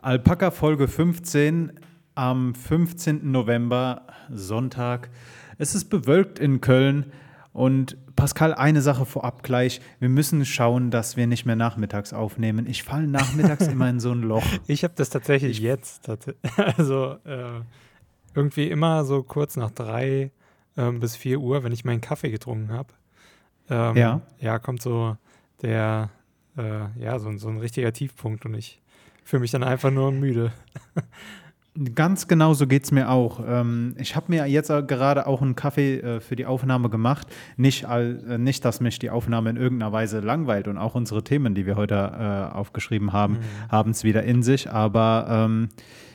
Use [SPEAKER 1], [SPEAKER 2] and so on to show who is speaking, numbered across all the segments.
[SPEAKER 1] Alpaka Folge 15 am 15. November, Sonntag. Es ist bewölkt in Köln und Pascal, eine Sache vorab gleich. Wir müssen schauen, dass wir nicht mehr nachmittags aufnehmen. Ich falle nachmittags immer in so ein Loch.
[SPEAKER 2] Ich habe das tatsächlich jetzt. Also äh, irgendwie immer so kurz nach drei ähm, bis vier Uhr, wenn ich meinen Kaffee getrunken habe. Ähm,
[SPEAKER 1] Ja.
[SPEAKER 2] Ja, kommt so der, äh, ja, so, so ein richtiger Tiefpunkt und ich fühle mich dann einfach nur müde.
[SPEAKER 1] Ganz genau so geht es mir auch. Ähm, ich habe mir jetzt gerade auch einen Kaffee äh, für die Aufnahme gemacht. Nicht, äh, nicht, dass mich die Aufnahme in irgendeiner Weise langweilt und auch unsere Themen, die wir heute äh, aufgeschrieben haben, haben es wieder in sich. Aber ähm,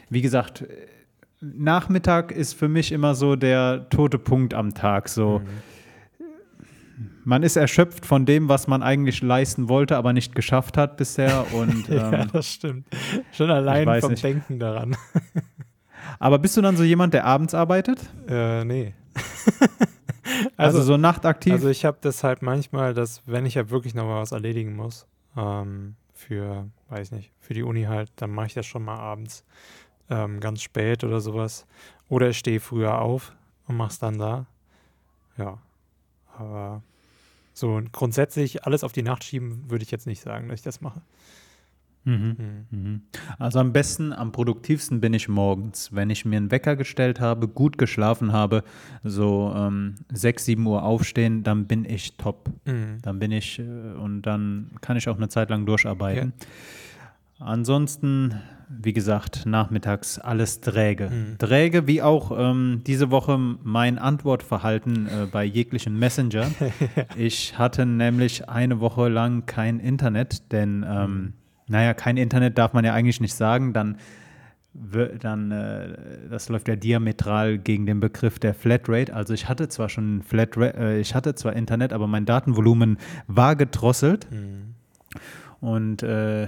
[SPEAKER 1] wie gesagt, Nachmittag ist für mich immer so der tote Punkt am Tag. So. Man ist erschöpft von dem, was man eigentlich leisten wollte, aber nicht geschafft hat bisher. Und,
[SPEAKER 2] ja,
[SPEAKER 1] ähm,
[SPEAKER 2] das stimmt. Schon allein vom
[SPEAKER 1] nicht.
[SPEAKER 2] Denken daran.
[SPEAKER 1] aber bist du dann so jemand, der abends arbeitet?
[SPEAKER 2] äh, nee.
[SPEAKER 1] Also, so nachtaktiv?
[SPEAKER 2] Also ich habe das halt manchmal, dass wenn ich ja wirklich noch mal was erledigen muss, ähm, für, weiß nicht, für die Uni halt, dann mache ich das schon mal abends ähm, ganz spät oder sowas. Oder ich stehe früher auf und mache es dann da. Ja, aber so grundsätzlich alles auf die Nacht schieben, würde ich jetzt nicht sagen, dass ich das mache.
[SPEAKER 1] Mhm.
[SPEAKER 2] Hm.
[SPEAKER 1] Mhm. Also am besten, am produktivsten bin ich morgens, wenn ich mir einen Wecker gestellt habe, gut geschlafen habe, so ähm, 6, 7 Uhr aufstehen, dann bin ich top.
[SPEAKER 2] Mhm.
[SPEAKER 1] Dann bin ich äh, und dann kann ich auch eine Zeit lang durcharbeiten. Ansonsten, wie gesagt, nachmittags alles träge.
[SPEAKER 2] Mhm.
[SPEAKER 1] Träge wie auch ähm, diese Woche mein Antwortverhalten äh, bei jeglichen Messenger. Ich hatte nämlich eine Woche lang kein Internet, denn ähm, naja, kein Internet darf man ja eigentlich nicht sagen, dann, dann äh, das läuft ja diametral gegen den Begriff der Flatrate. Also ich hatte zwar schon Flatrate, äh, ich hatte zwar Internet, aber mein Datenvolumen war gedrosselt
[SPEAKER 2] Mhm.
[SPEAKER 1] und äh,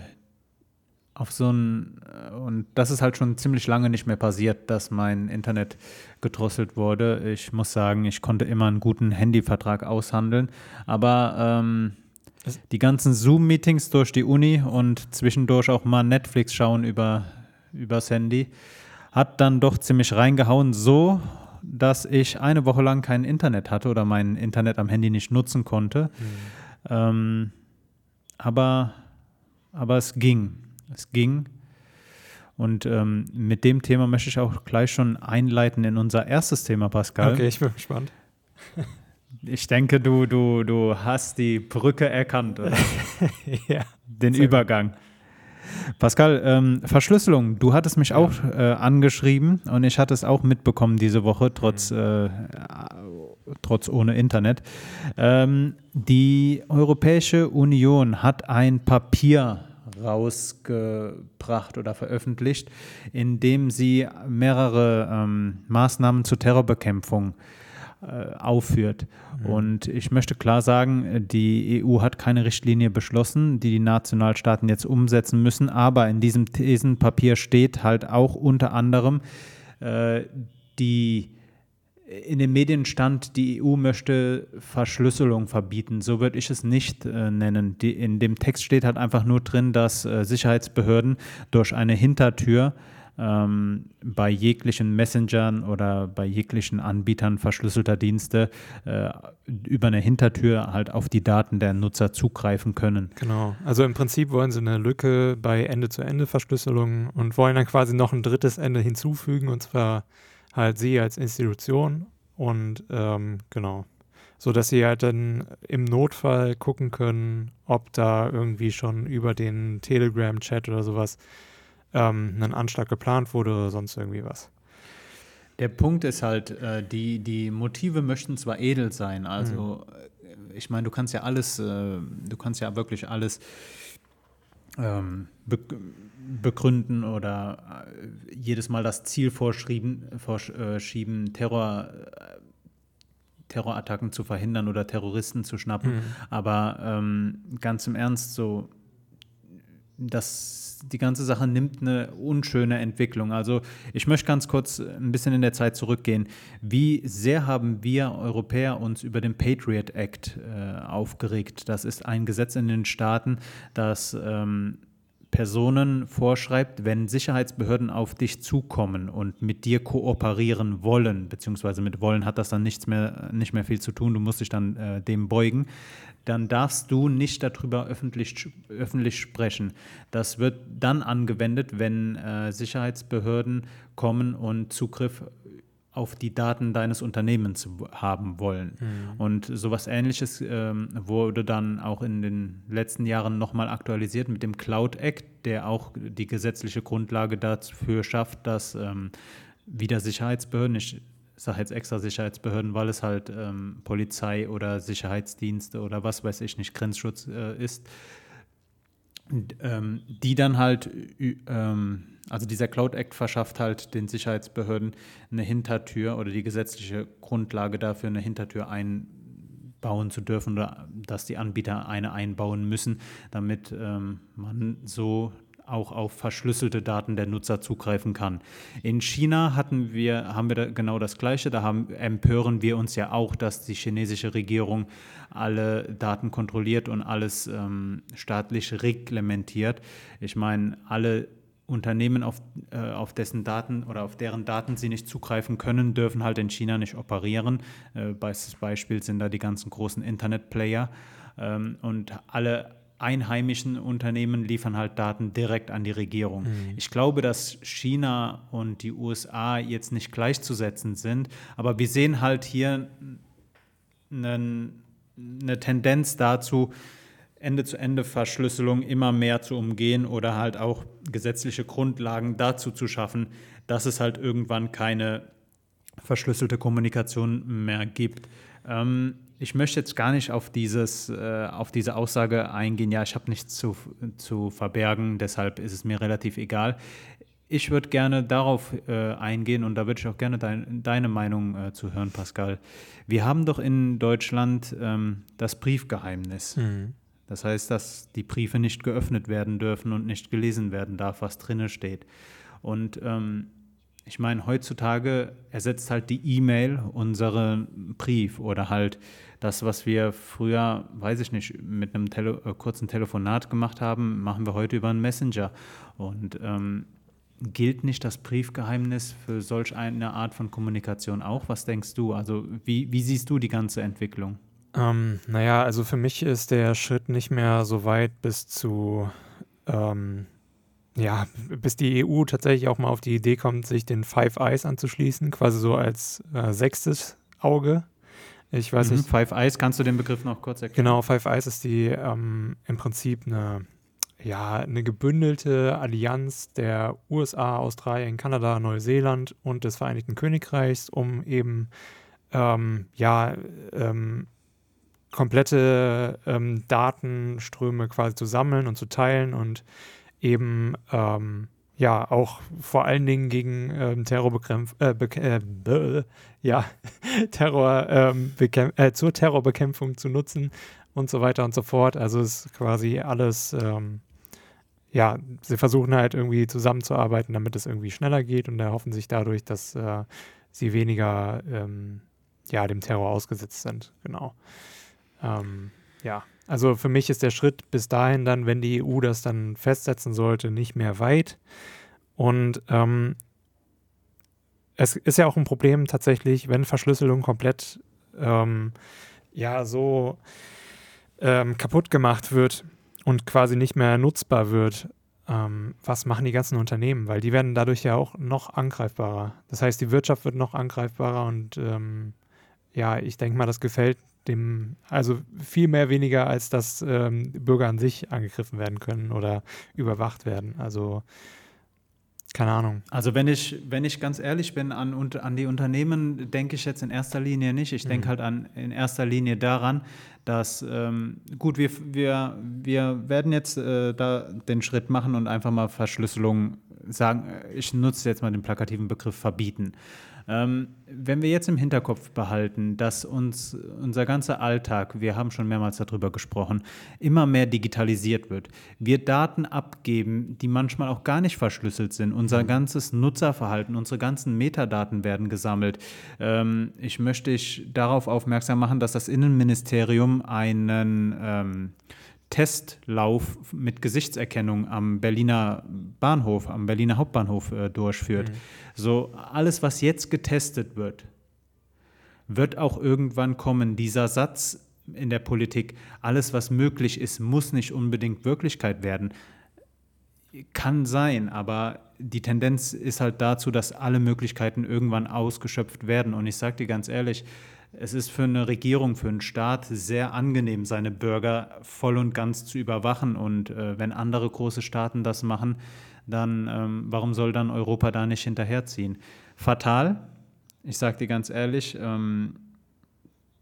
[SPEAKER 1] auf so ein und das ist halt schon ziemlich lange nicht mehr passiert, dass mein Internet gedrosselt wurde. Ich muss sagen, ich konnte immer einen guten Handyvertrag aushandeln, aber ähm, die ganzen Zoom-Meetings durch die Uni und zwischendurch auch mal Netflix schauen über übers Handy hat dann doch ziemlich reingehauen, so dass ich eine Woche lang kein Internet hatte oder mein Internet am Handy nicht nutzen konnte. Ähm, aber, aber es ging. Es ging. Und ähm, mit dem Thema möchte ich auch gleich schon einleiten in unser erstes Thema, Pascal.
[SPEAKER 2] Okay, ich bin gespannt.
[SPEAKER 1] Ich denke, du, du, du hast die Brücke erkannt, oder?
[SPEAKER 2] ja.
[SPEAKER 1] den
[SPEAKER 2] gut.
[SPEAKER 1] Übergang. Pascal, ähm, Verschlüsselung. Du hattest mich auch äh, angeschrieben und ich hatte es auch mitbekommen diese Woche, trotz, äh, trotz ohne Internet. Ähm, die Europäische Union hat ein Papier rausgebracht oder veröffentlicht, in dem sie mehrere ähm, Maßnahmen zur Terrorbekämpfung äh, aufführt. Und ich möchte klar sagen, die EU hat keine Richtlinie beschlossen, die die Nationalstaaten jetzt umsetzen müssen, aber in diesem Thesenpapier steht halt auch unter anderem, äh, die in den Medien stand, die EU möchte Verschlüsselung verbieten. So würde ich es nicht äh, nennen. Die, in dem Text steht halt einfach nur drin, dass äh, Sicherheitsbehörden durch eine Hintertür ähm, bei jeglichen Messengern oder bei jeglichen Anbietern verschlüsselter Dienste äh, über eine Hintertür halt auf die Daten der Nutzer zugreifen können.
[SPEAKER 2] Genau. Also im Prinzip wollen sie eine Lücke bei Ende-zu-Ende-Verschlüsselung und wollen dann quasi noch ein drittes Ende hinzufügen und zwar halt sie als Institution und ähm, genau. So dass sie halt dann im Notfall gucken können, ob da irgendwie schon über den Telegram-Chat oder sowas ähm, ein Anschlag geplant wurde oder sonst irgendwie was.
[SPEAKER 1] Der Punkt ist halt, äh, die, die Motive möchten zwar edel sein, also äh, ich meine, du kannst ja alles, äh, du kannst ja wirklich alles ähm, be begründen oder äh, jedes Mal das Ziel vorschieben, vorschieben Terror, äh, Terrorattacken zu verhindern oder Terroristen zu schnappen. Aber ähm, ganz im Ernst, so das, die ganze Sache nimmt eine unschöne Entwicklung. Also ich möchte ganz kurz ein bisschen in der Zeit zurückgehen. Wie sehr haben wir Europäer uns über den Patriot Act äh, aufgeregt? Das ist ein Gesetz in den Staaten, das ähm, Personen vorschreibt, wenn Sicherheitsbehörden auf dich zukommen und mit dir kooperieren wollen, beziehungsweise mit wollen hat das dann nichts mehr, nicht mehr viel zu tun, du musst dich dann äh, dem beugen, dann darfst du nicht darüber öffentlich, öffentlich sprechen. Das wird dann angewendet, wenn äh, Sicherheitsbehörden kommen und Zugriff auf die Daten deines Unternehmens haben wollen. Mhm. Und sowas ähnliches ähm, wurde dann auch in den letzten Jahren nochmal aktualisiert mit dem Cloud Act, der auch die gesetzliche Grundlage dafür schafft, dass ähm, wieder Sicherheitsbehörden, ich sage jetzt extra Sicherheitsbehörden, weil es halt ähm, Polizei oder Sicherheitsdienste oder was weiß ich nicht, Grenzschutz äh, ist, ähm, die dann halt ähm, also dieser Cloud Act verschafft halt den Sicherheitsbehörden eine Hintertür oder die gesetzliche Grundlage dafür, eine Hintertür einbauen zu dürfen oder dass die Anbieter eine einbauen müssen, damit ähm, man so auch auf verschlüsselte Daten der Nutzer zugreifen kann. In China hatten wir, haben wir da genau das Gleiche. Da haben, empören wir uns ja auch, dass die chinesische Regierung alle Daten kontrolliert und alles ähm, staatlich reglementiert. Ich meine, alle Unternehmen, auf, äh, auf dessen Daten oder auf deren Daten sie nicht zugreifen können, dürfen halt in China nicht operieren. Äh, Beispiel sind da die ganzen großen Internetplayer. Ähm, und alle einheimischen Unternehmen liefern halt Daten direkt an die Regierung. Mhm. Ich glaube, dass China und die USA jetzt nicht gleichzusetzen sind, aber wir sehen halt hier einen, eine Tendenz dazu, Ende-zu-Ende-Verschlüsselung immer mehr zu umgehen oder halt auch gesetzliche Grundlagen dazu zu schaffen, dass es halt irgendwann keine verschlüsselte Kommunikation mehr gibt. Ähm, ich möchte jetzt gar nicht auf, dieses, äh, auf diese Aussage eingehen, ja, ich habe nichts zu, zu verbergen, deshalb ist es mir relativ egal. Ich würde gerne darauf äh, eingehen und da würde ich auch gerne dein, deine Meinung äh, zu hören, Pascal. Wir haben doch in Deutschland ähm, das Briefgeheimnis. Mhm. Das heißt, dass die Briefe nicht geöffnet werden dürfen und nicht gelesen werden darf, was drinne steht. Und ähm, ich meine, heutzutage ersetzt halt die E-Mail unseren Brief oder halt das, was wir früher, weiß ich nicht, mit einem Tele äh, kurzen Telefonat gemacht haben, machen wir heute über einen Messenger. Und ähm, gilt nicht das Briefgeheimnis für solch eine Art von Kommunikation auch? Was denkst du? Also wie, wie siehst du die ganze Entwicklung?
[SPEAKER 2] Ähm, naja, also für mich ist der Schritt nicht mehr so weit bis zu, ähm, ja, bis die EU tatsächlich auch mal auf die Idee kommt, sich den Five Eyes anzuschließen, quasi so als äh, sechstes Auge. Ich weiß mhm, nicht.
[SPEAKER 1] Five Eyes, kannst du den Begriff noch kurz erklären?
[SPEAKER 2] Genau, Five Eyes ist die ähm, im Prinzip eine, ja, eine gebündelte Allianz der USA, Australien, Kanada, Neuseeland und des Vereinigten Königreichs, um eben ähm, ja, ähm, komplette ähm, Datenströme quasi zu sammeln und zu teilen und eben ähm, ja auch vor allen Dingen gegen ähm, Terrorbekämpf äh, äh, ja, Terror ähm, äh, zur Terrorbekämpfung zu nutzen und so weiter und so fort. Also ist quasi alles ähm, ja, sie versuchen halt irgendwie zusammenzuarbeiten, damit es irgendwie schneller geht und erhoffen sich dadurch, dass äh, sie weniger ähm, ja, dem Terror ausgesetzt sind. Genau. Ähm, ja, also für mich ist der Schritt bis dahin dann, wenn die EU das dann festsetzen sollte, nicht mehr weit. Und ähm, es ist ja auch ein Problem tatsächlich, wenn Verschlüsselung komplett ähm, ja so ähm, kaputt gemacht wird und quasi nicht mehr nutzbar wird. Ähm, was machen die ganzen Unternehmen? Weil die werden dadurch ja auch noch angreifbarer. Das heißt, die Wirtschaft wird noch angreifbarer und ähm, ja, ich denke mal, das gefällt dem, also viel mehr weniger, als dass ähm, Bürger an sich angegriffen werden können oder überwacht werden. Also keine Ahnung.
[SPEAKER 1] Also wenn ich, wenn ich ganz ehrlich bin, an, an die Unternehmen denke ich jetzt in erster Linie nicht. Ich denke mhm. halt an, in erster Linie daran, dass, ähm, gut, wir, wir, wir werden jetzt äh, da den Schritt machen und einfach mal Verschlüsselung sagen, ich nutze jetzt mal den plakativen Begriff verbieten. Ähm, wenn wir jetzt im Hinterkopf behalten, dass uns unser ganzer Alltag, wir haben schon mehrmals darüber gesprochen, immer mehr digitalisiert wird, wir Daten abgeben, die manchmal auch gar nicht verschlüsselt sind, unser mhm. ganzes Nutzerverhalten, unsere ganzen Metadaten werden gesammelt. Ähm, ich möchte ich darauf aufmerksam machen, dass das Innenministerium einen ähm, Testlauf mit Gesichtserkennung am Berliner Bahnhof, am Berliner Hauptbahnhof äh, durchführt. Mhm. So alles, was jetzt getestet wird, wird auch irgendwann kommen. Dieser Satz in der Politik, alles, was möglich ist, muss nicht unbedingt Wirklichkeit werden. Kann sein, aber die Tendenz ist halt dazu, dass alle Möglichkeiten irgendwann ausgeschöpft werden. Und ich sage dir ganz ehrlich, es ist für eine Regierung, für einen Staat sehr angenehm, seine Bürger voll und ganz zu überwachen. Und äh, wenn andere große Staaten das machen, dann ähm, warum soll dann Europa da nicht hinterherziehen? Fatal, ich sage dir ganz ehrlich, ähm,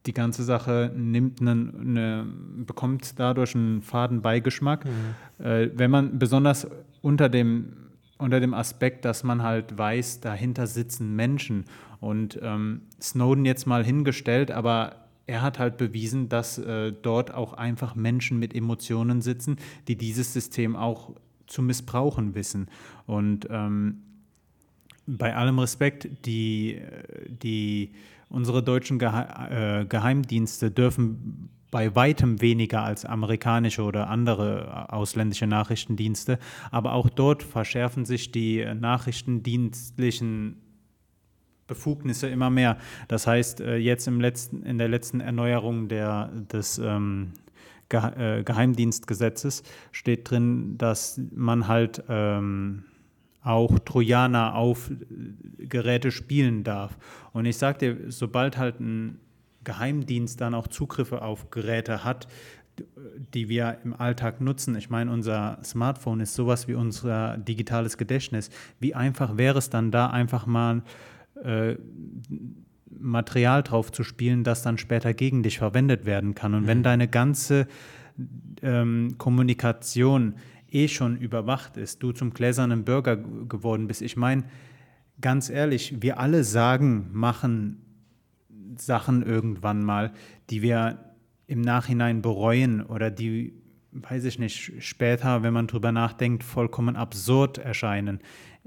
[SPEAKER 1] die ganze Sache nimmt eine, eine, bekommt dadurch einen faden Beigeschmack. Mhm. Äh, wenn man besonders unter dem, unter dem Aspekt, dass man halt weiß, dahinter sitzen Menschen und ähm, Snowden jetzt mal hingestellt, aber er hat halt bewiesen, dass äh, dort auch einfach Menschen mit Emotionen sitzen, die dieses System auch zu missbrauchen wissen. Und ähm, bei allem Respekt, die, die, unsere deutschen Gehe äh, Geheimdienste dürfen bei weitem weniger als amerikanische oder andere ausländische Nachrichtendienste, aber auch dort verschärfen sich die nachrichtendienstlichen Befugnisse immer mehr. Das heißt, äh, jetzt im letzten, in der letzten Erneuerung der, des ähm, äh, Geheimdienstgesetzes steht drin, dass man halt ähm, auch Trojaner auf Geräte spielen darf. Und ich sage dir, sobald halt ein Geheimdienst dann auch Zugriffe auf Geräte hat, die wir im Alltag nutzen. Ich meine, unser Smartphone ist sowas wie unser digitales Gedächtnis. Wie einfach wäre es dann da einfach mal äh, Material drauf zu spielen, das dann später gegen dich verwendet werden kann. Und mhm. wenn deine ganze ähm, Kommunikation eh schon überwacht ist, du zum gläsernen Bürger geworden bist. Ich meine, ganz ehrlich, wir alle sagen, machen Sachen irgendwann mal, die wir im Nachhinein bereuen oder die, weiß ich nicht, später, wenn man drüber nachdenkt, vollkommen absurd erscheinen.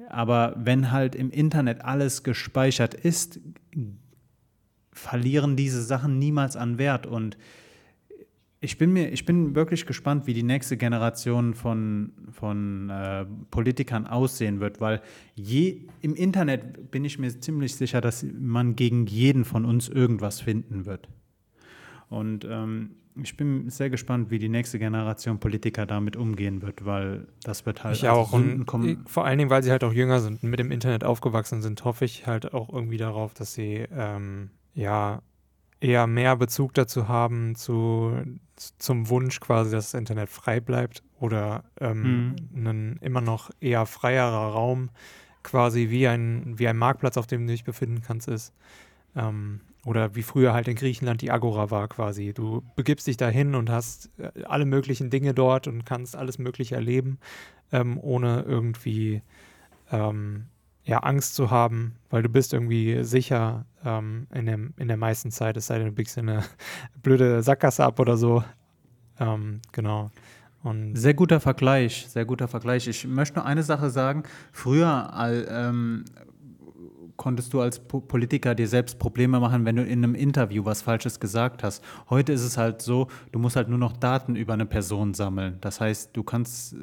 [SPEAKER 1] Aber wenn halt im Internet alles gespeichert ist, verlieren diese Sachen niemals an Wert und ich bin mir, ich bin wirklich gespannt, wie die nächste Generation von, von äh, Politikern aussehen wird, weil je, im Internet bin ich mir ziemlich sicher, dass man gegen jeden von uns irgendwas finden wird. Und ähm, ich bin sehr gespannt, wie die nächste Generation Politiker damit umgehen wird, weil das wird halt
[SPEAKER 2] ich auch und vor allen Dingen, weil sie halt auch jünger sind und mit dem Internet aufgewachsen sind, hoffe ich halt auch irgendwie darauf, dass sie ähm, ja eher mehr Bezug dazu haben, zu, zum Wunsch quasi, dass das Internet frei bleibt oder ähm, mhm. ein immer noch eher freierer Raum, quasi wie ein, wie ein Marktplatz, auf dem du dich befinden kannst, ist. Ähm, oder wie früher halt in Griechenland die Agora war quasi. Du begibst dich dahin und hast äh, alle möglichen Dinge dort und kannst alles Mögliche erleben, ähm, ohne irgendwie ähm, ja, Angst zu haben, weil du bist irgendwie sicher ähm, in, dem, in der meisten Zeit, es sei denn, du biegst eine blöde Sackgasse ab oder so. Ähm, genau.
[SPEAKER 1] Und sehr guter Vergleich, sehr guter Vergleich. Ich möchte nur eine Sache sagen. Früher ähm, konntest du als po Politiker dir selbst Probleme machen, wenn du in einem Interview was Falsches gesagt hast. Heute ist es halt so, du musst halt nur noch Daten über eine Person sammeln. Das heißt, du kannst, äh,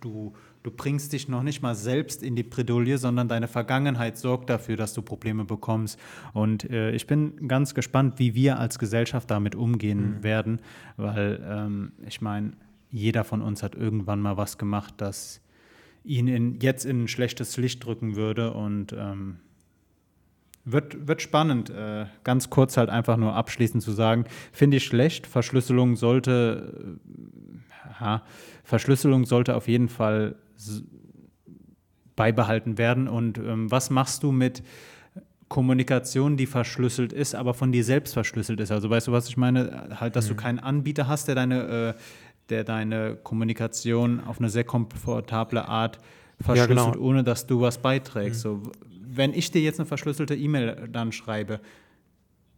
[SPEAKER 1] du Du bringst dich noch nicht mal selbst in die Bredouille, sondern deine Vergangenheit sorgt dafür, dass du Probleme bekommst. Und äh, ich bin ganz gespannt, wie wir als Gesellschaft damit umgehen mhm. werden, weil ähm, ich meine, jeder von uns hat irgendwann mal was gemacht, das ihn in, jetzt in ein schlechtes Licht drücken würde. Und ähm, wird, wird spannend. Äh, ganz kurz halt einfach nur abschließend zu sagen, finde ich schlecht. Verschlüsselung sollte, äh, Verschlüsselung sollte auf jeden Fall beibehalten werden. Und ähm, was machst du mit Kommunikation, die verschlüsselt ist, aber von dir selbst verschlüsselt ist? Also weißt du, was ich meine? Halt, dass mhm. du keinen Anbieter hast, der deine, äh, der deine Kommunikation auf eine sehr komfortable Art verschlüsselt, ja, genau. ohne dass du was beiträgst. Mhm. So, wenn ich dir jetzt eine verschlüsselte E-Mail dann schreibe,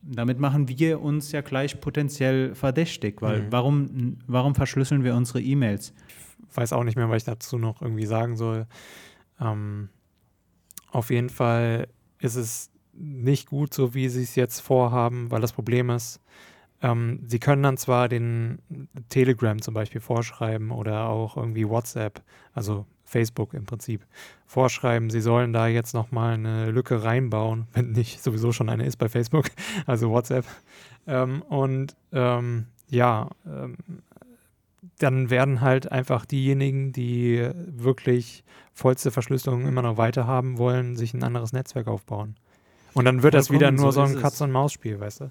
[SPEAKER 1] damit machen wir uns ja gleich potenziell verdächtig, weil mhm. warum, warum verschlüsseln wir unsere E-Mails?
[SPEAKER 2] weiß auch nicht mehr, was ich dazu noch irgendwie sagen soll. Ähm, auf jeden Fall ist es nicht gut, so wie sie es jetzt vorhaben, weil das Problem ist, ähm, sie können dann zwar den Telegram zum Beispiel vorschreiben oder auch irgendwie WhatsApp, also Facebook im Prinzip, vorschreiben, sie sollen da jetzt nochmal eine Lücke reinbauen, wenn nicht sowieso schon eine ist bei Facebook, also WhatsApp. Ähm, und ähm, ja, ähm, dann werden halt einfach diejenigen, die wirklich vollste Verschlüsselung immer noch weiter haben wollen, sich ein anderes Netzwerk aufbauen. Und dann wird das wieder nur so, so ein Katz-und-Maus-Spiel, weißt du?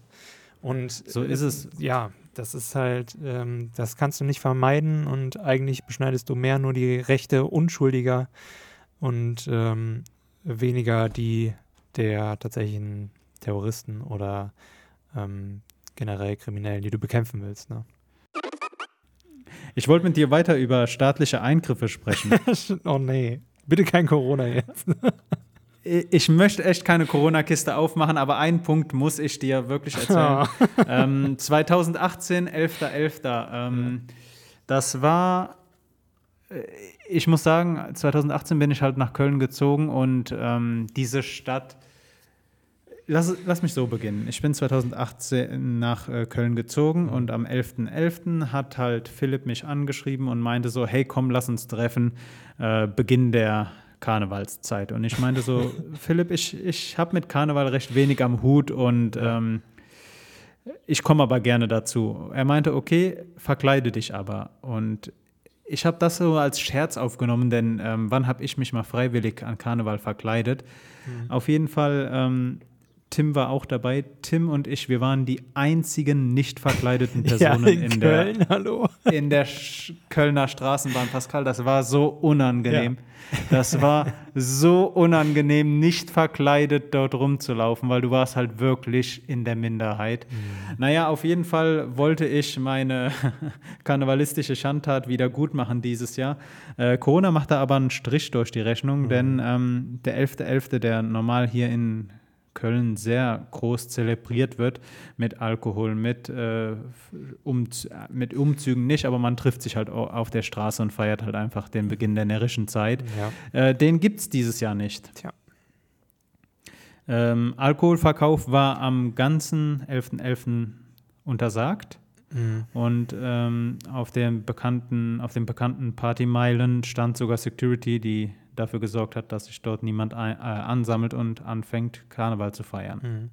[SPEAKER 2] Und
[SPEAKER 1] so ist es.
[SPEAKER 2] Ja, das ist halt, ähm, das kannst du nicht vermeiden und eigentlich beschneidest du mehr nur die Rechte Unschuldiger und ähm, weniger die der tatsächlichen Terroristen oder ähm, generell Kriminellen, die du bekämpfen willst. Ne?
[SPEAKER 1] Ich wollte mit dir weiter über staatliche Eingriffe sprechen.
[SPEAKER 2] oh nee, bitte kein Corona jetzt.
[SPEAKER 1] ich möchte echt keine Corona-Kiste aufmachen, aber einen Punkt muss ich dir wirklich erzählen. ähm, 2018, 11.11. .11., ähm, das war, äh, ich muss sagen, 2018 bin ich halt nach Köln gezogen und ähm, diese Stadt, lass, lass mich so beginnen. Ich bin 2018 nach äh, Köln gezogen und am 11.11. .11. hat halt Philipp mich angeschrieben und meinte so, hey komm, lass uns treffen, äh, Beginn der Karnevalszeit. Und ich meinte so, Philipp, ich, ich habe mit Karneval recht wenig am Hut und ähm, ich komme aber gerne dazu. Er meinte, okay, verkleide dich aber. Und ich habe das so als Scherz aufgenommen, denn ähm, wann habe ich mich mal freiwillig an Karneval verkleidet? Mhm. Auf jeden Fall ähm, Tim war auch dabei. Tim und ich, wir waren die einzigen nicht verkleideten Personen ja, in, in, Köln, der, hallo. in der Kölner Straßenbahn. Pascal, das war so unangenehm. Ja. Das war so unangenehm, nicht verkleidet dort rumzulaufen, weil du warst halt wirklich in der Minderheit. Mhm. Naja, auf jeden Fall wollte ich meine karnevalistische Schandtat wieder gut machen dieses Jahr. Äh, Corona macht da aber einen Strich durch die Rechnung, mhm. denn ähm, der 11.11., .11., der normal hier in Köln sehr groß zelebriert wird mit Alkohol, mit, äh, um, mit Umzügen nicht, aber man trifft sich halt auf der Straße und feiert halt einfach den Beginn der närrischen Zeit. Ja. Äh, den gibt es dieses Jahr nicht. Tja. Ähm, Alkoholverkauf war am ganzen 11.11. .11. untersagt. Mhm. Und ähm, auf, dem bekannten, auf den bekannten Partymeilen stand sogar Security, die dafür gesorgt hat, dass sich dort niemand ein, äh, ansammelt und anfängt, Karneval zu feiern. Mhm.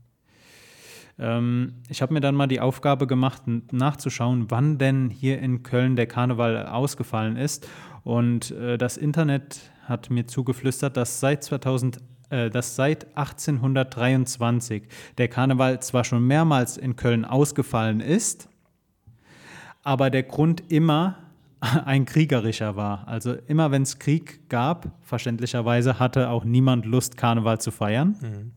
[SPEAKER 1] Ähm, ich habe mir dann mal die Aufgabe gemacht, nachzuschauen, wann denn hier in Köln der Karneval ausgefallen ist. Und äh, das Internet hat mir zugeflüstert, dass seit 2000 äh, dass seit 1823 der Karneval zwar schon mehrmals in Köln ausgefallen ist, aber der Grund immer ein kriegerischer war. Also immer wenn es Krieg gab, verständlicherweise hatte auch niemand Lust, Karneval zu feiern. Mhm.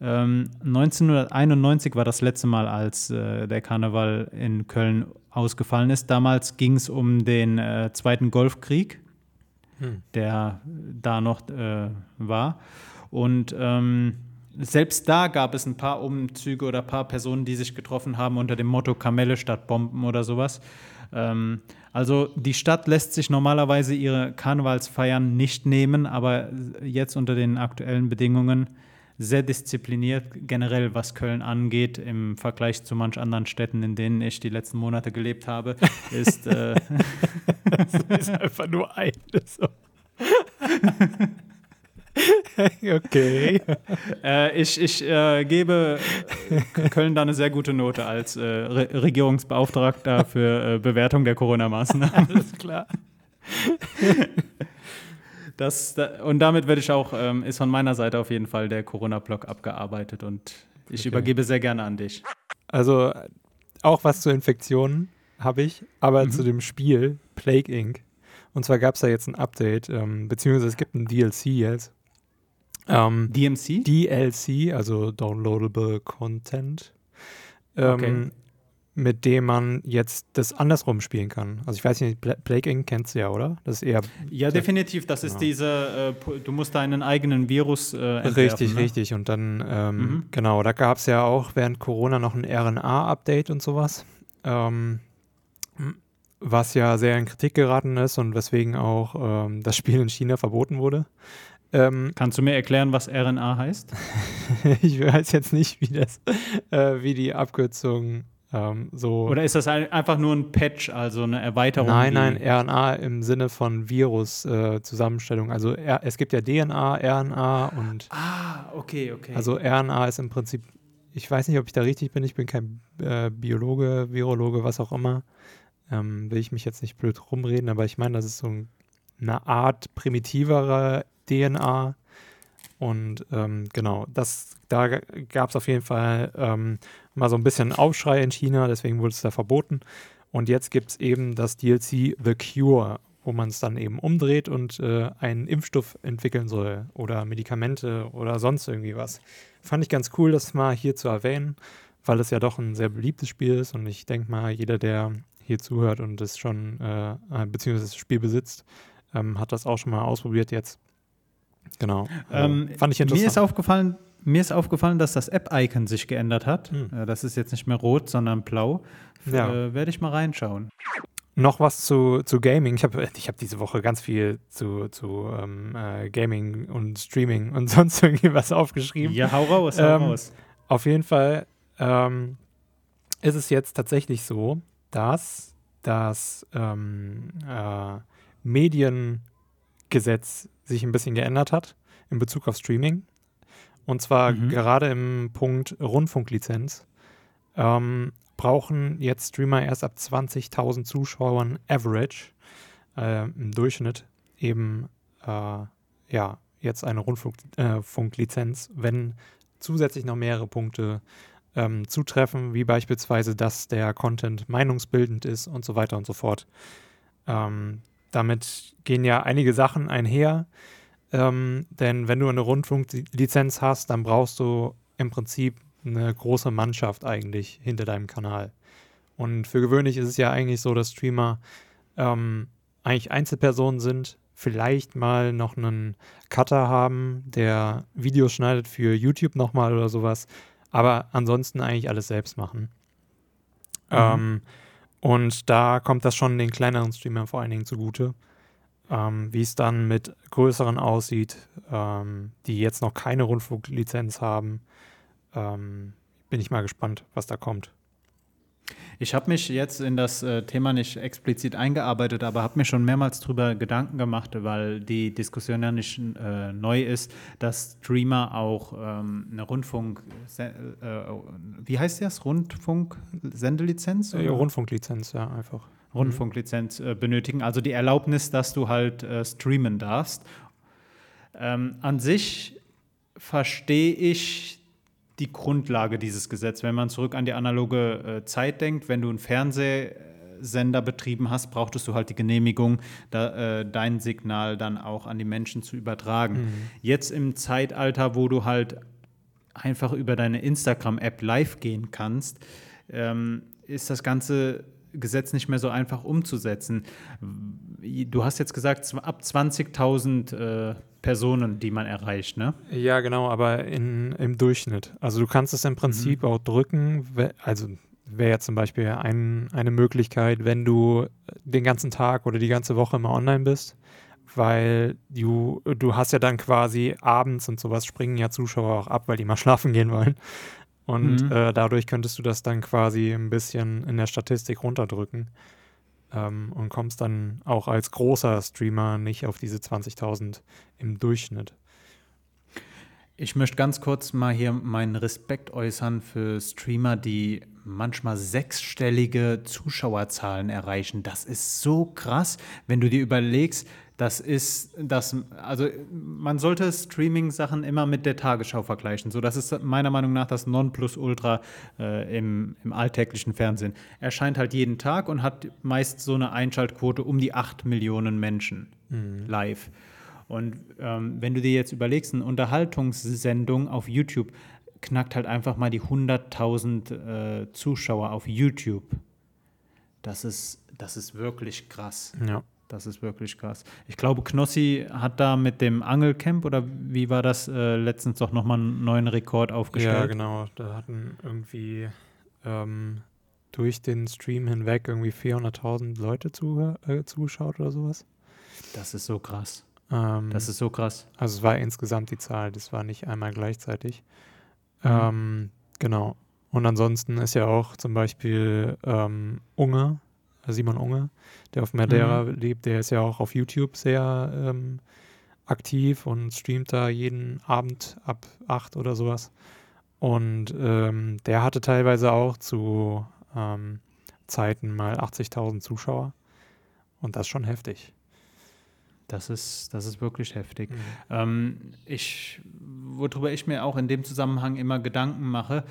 [SPEAKER 1] Ähm, 1991 war das letzte Mal, als äh, der Karneval in Köln ausgefallen ist. Damals ging es um den äh, Zweiten Golfkrieg, mhm. der da noch äh, war. Und ähm, selbst da gab es ein paar Umzüge oder ein paar Personen, die sich getroffen haben unter dem Motto Kamelle statt Bomben oder sowas. Ähm, also die Stadt lässt sich normalerweise ihre Karnevalsfeiern nicht nehmen, aber jetzt unter den aktuellen Bedingungen sehr diszipliniert, generell was Köln angeht, im Vergleich zu manch anderen Städten, in denen ich die letzten Monate gelebt habe, ist. Äh
[SPEAKER 2] ist einfach nur eine. So. okay.
[SPEAKER 1] Äh, ich ich äh, gebe Köln da eine sehr gute Note als äh, Re Regierungsbeauftragter für äh, Bewertung der Corona-Maßnahmen. Alles klar. Das, da, und damit werde ich auch, ähm, ist von meiner Seite auf jeden Fall der Corona-Block abgearbeitet und ich okay. übergebe sehr gerne an dich.
[SPEAKER 2] Also auch was zu Infektionen habe ich, aber mhm. zu dem Spiel Plague Inc. Und zwar gab es da jetzt ein Update, ähm, beziehungsweise es gibt ein DLC jetzt.
[SPEAKER 1] Ähm, DMC?
[SPEAKER 2] DLC, also Downloadable Content. Ähm, okay. Mit dem man jetzt das andersrum spielen kann. Also ich weiß nicht, Plague Inc. kennst du ja, oder? Das ist eher.
[SPEAKER 1] Ja, definitiv. Das ist ja. diese, äh, du musst deinen eigenen Virus äh, entwerfen,
[SPEAKER 2] Richtig, ne? richtig. Und dann, ähm, mhm. genau, da gab es ja auch während Corona noch ein RNA-Update und sowas. Ähm, was ja sehr in Kritik geraten ist und weswegen auch ähm, das Spiel in China verboten wurde.
[SPEAKER 1] Ähm, Kannst du mir erklären, was RNA heißt?
[SPEAKER 2] ich weiß jetzt nicht, wie das, äh, wie die Abkürzung Ähm, so
[SPEAKER 1] Oder ist das ein, einfach nur ein Patch, also eine Erweiterung?
[SPEAKER 2] nein, nein, RNA im Sinne von Virus-Zusammenstellung. also R es gibt ja DNA, RNA und
[SPEAKER 1] Ah, okay, okay.
[SPEAKER 2] also RNA ist im Prinzip, ich weiß nicht, ob ich da richtig bin, ich bin kein äh, Biologe, Virologe, was auch immer. Ähm, will ich mich jetzt nicht blöd rumreden, aber ich meine, das ist so ein, eine Art primitivere DNA. Und ähm, genau, das, da gab es auf jeden Fall ähm, mal so ein bisschen Aufschrei in China, deswegen wurde es da verboten. Und jetzt gibt es eben das DLC The Cure, wo man es dann eben umdreht und äh, einen Impfstoff entwickeln soll oder Medikamente oder sonst irgendwie was. Fand ich ganz cool, das mal hier zu erwähnen, weil es ja doch ein sehr beliebtes Spiel ist und ich denke mal, jeder, der hier zuhört und es schon, äh, beziehungsweise das Spiel besitzt, ähm, hat das auch schon mal ausprobiert jetzt. Genau. Also,
[SPEAKER 1] Ähm,
[SPEAKER 2] fand ich
[SPEAKER 1] Mir ist
[SPEAKER 2] interessant.
[SPEAKER 1] aufgefallen, mir ist aufgefallen, dass das App-Icon sich geändert hat.
[SPEAKER 2] Hm.
[SPEAKER 1] Äh, Das ist jetzt nicht mehr rot, sondern blau.
[SPEAKER 2] Ja.
[SPEAKER 1] Äh, Werde ich mal reinschauen.
[SPEAKER 2] Noch was zu, zu Gaming. Ich habe ich hab diese Woche ganz viel zu, zu ähm, äh, Gaming und Streaming und sonst irgendwie was aufgeschrieben.
[SPEAKER 1] Ja, hau raus, hau
[SPEAKER 2] Ähm,
[SPEAKER 1] raus.
[SPEAKER 2] Auf jeden Fall ähm, ist es jetzt tatsächlich so, dass das ähm, äh, Mediengesetz sich ein bisschen geändert hat in Bezug auf Streaming. Und zwar
[SPEAKER 1] Mhm.
[SPEAKER 2] gerade im Punkt Rundfunklizenz ähm, brauchen jetzt Streamer erst ab 20.000 Zuschauern average äh, im Durchschnitt eben äh, ja jetzt eine Rundfunklizenz, äh, wenn zusätzlich noch mehrere Punkte ähm, zutreffen, wie beispielsweise, dass der Content meinungsbildend ist und so weiter und so fort. Ähm, damit gehen ja einige Sachen einher, ähm, denn wenn du eine Rundfunklizenz hast, dann brauchst du im Prinzip eine große Mannschaft eigentlich hinter deinem Kanal. Und für gewöhnlich ist es ja eigentlich so, dass Streamer ähm, eigentlich Einzelpersonen sind, vielleicht mal noch einen Cutter haben, der Videos schneidet für YouTube nochmal oder sowas, aber ansonsten eigentlich alles selbst machen. Ähm, und da kommt das schon den kleineren Streamern vor allen Dingen zugute. Ähm, Wie es dann mit größeren aussieht, ähm, die jetzt noch keine Rundfunklizenz haben, ähm, bin ich mal gespannt, was da kommt.
[SPEAKER 1] Ich habe mich jetzt in das äh, Thema nicht explizit eingearbeitet, aber habe mir schon mehrmals darüber Gedanken gemacht, weil die Diskussion ja nicht äh, neu ist, dass Streamer auch ähm, eine Rundfunk, äh, wie heißt das? Rundfunk-Sendelizenz?
[SPEAKER 2] Äh, Rundfunklizenz, ja, einfach.
[SPEAKER 1] Rundfunklizenz äh, benötigen, also die Erlaubnis, dass du halt äh, streamen darfst. Ähm, an sich verstehe ich die Grundlage dieses Gesetzes. Wenn man zurück an die analoge äh, Zeit denkt, wenn du einen Fernsehsender betrieben hast, brauchtest du halt die Genehmigung, da, äh, dein Signal dann auch an die Menschen zu übertragen. Jetzt im Zeitalter, wo du halt einfach über deine Instagram-App live gehen kannst, ähm, ist das ganze Gesetz nicht mehr so einfach umzusetzen. Du hast jetzt gesagt, ab 20.000 äh, Personen, die man erreicht, ne?
[SPEAKER 2] Ja, genau, aber in, im Durchschnitt. Also du kannst es im Prinzip auch drücken, also wäre ja zum Beispiel ein, eine Möglichkeit, wenn du den ganzen Tag oder die ganze Woche immer online bist, weil du, du hast ja dann quasi abends und sowas springen ja Zuschauer auch ab, weil die mal schlafen gehen wollen. Und
[SPEAKER 1] Mhm.
[SPEAKER 2] äh, dadurch könntest du das dann quasi ein bisschen in der Statistik runterdrücken ähm, und kommst dann auch als großer Streamer nicht auf diese 20.000 im Durchschnitt.
[SPEAKER 1] Ich möchte ganz kurz mal hier meinen Respekt äußern für Streamer, die manchmal sechsstellige Zuschauerzahlen erreichen. Das ist so krass, wenn du dir überlegst, das ist das, also man sollte Streaming-Sachen immer mit der Tagesschau vergleichen. So, das ist meiner Meinung nach das Nonplusultra äh, im, im alltäglichen Fernsehen. Erscheint halt jeden Tag und hat meist so eine Einschaltquote um die 8 Millionen Menschen live. Und ähm, wenn du dir jetzt überlegst, eine Unterhaltungssendung auf YouTube knackt halt einfach mal die 100.000 äh, Zuschauer auf YouTube. Das ist, das ist wirklich krass.
[SPEAKER 2] Ja.
[SPEAKER 1] Das ist wirklich krass. Ich glaube, Knossi hat da mit dem Angelcamp oder wie war das äh, letztens doch nochmal einen neuen Rekord aufgestellt?
[SPEAKER 2] Ja, genau. Da hatten irgendwie ähm, durch den Stream hinweg irgendwie 400.000 Leute zuge- äh, zugeschaut oder sowas.
[SPEAKER 1] Das ist so krass.
[SPEAKER 2] Ähm,
[SPEAKER 1] Das ist so krass.
[SPEAKER 2] also es war insgesamt die Zahl, das war nicht einmal gleichzeitig.
[SPEAKER 1] Mhm.
[SPEAKER 2] Ähm, genau. Und ansonsten ist ja auch zum Beispiel ähm, Unge, Simon Unge, der auf Madeira mhm. lebt, der ist ja auch auf YouTube sehr ähm, aktiv und streamt da jeden Abend ab 8 oder sowas. Und ähm, der hatte teilweise auch zu ähm, Zeiten mal 80.000 Zuschauer. Und das ist schon heftig.
[SPEAKER 1] Das ist, das ist wirklich heftig. Mhm. Ähm, ich, worüber ich mir auch in dem Zusammenhang immer Gedanken mache,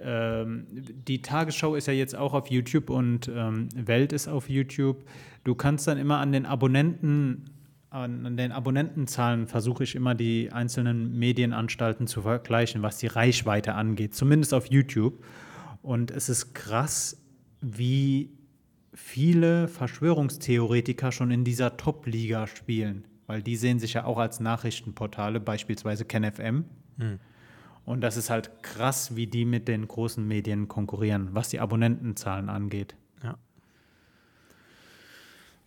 [SPEAKER 1] ähm, die Tagesschau ist ja jetzt auch auf YouTube und ähm, Welt ist auf YouTube. Du kannst dann immer an den Abonnenten an den Abonnentenzahlen versuche ich immer die einzelnen Medienanstalten zu vergleichen, was die Reichweite angeht, zumindest auf YouTube. Und es ist krass, wie viele Verschwörungstheoretiker schon in dieser Top-Liga spielen, weil die sehen sich ja auch als Nachrichtenportale, beispielsweise KenFM. Hm. Und das ist halt krass, wie die mit den großen Medien konkurrieren, was die Abonnentenzahlen angeht.
[SPEAKER 2] Ja.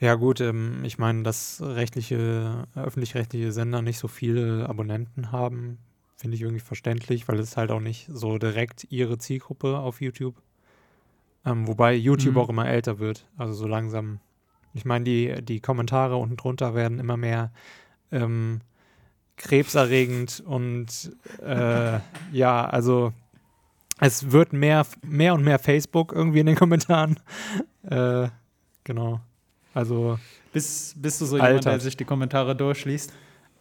[SPEAKER 2] Ja, gut, ähm, ich meine, dass rechtliche, öffentlich-rechtliche Sender nicht so viele Abonnenten haben, finde ich irgendwie verständlich, weil es halt auch nicht so direkt ihre Zielgruppe auf YouTube. Ähm, wobei YouTube mhm. auch immer älter wird, also so langsam. Ich meine, die, die Kommentare unten drunter werden immer mehr ähm, krebserregend und äh, ja, also es wird mehr, mehr und mehr Facebook irgendwie in den Kommentaren. Äh, genau. Also.
[SPEAKER 1] Bist, bist du so jemand, der sich die Kommentare durchliest?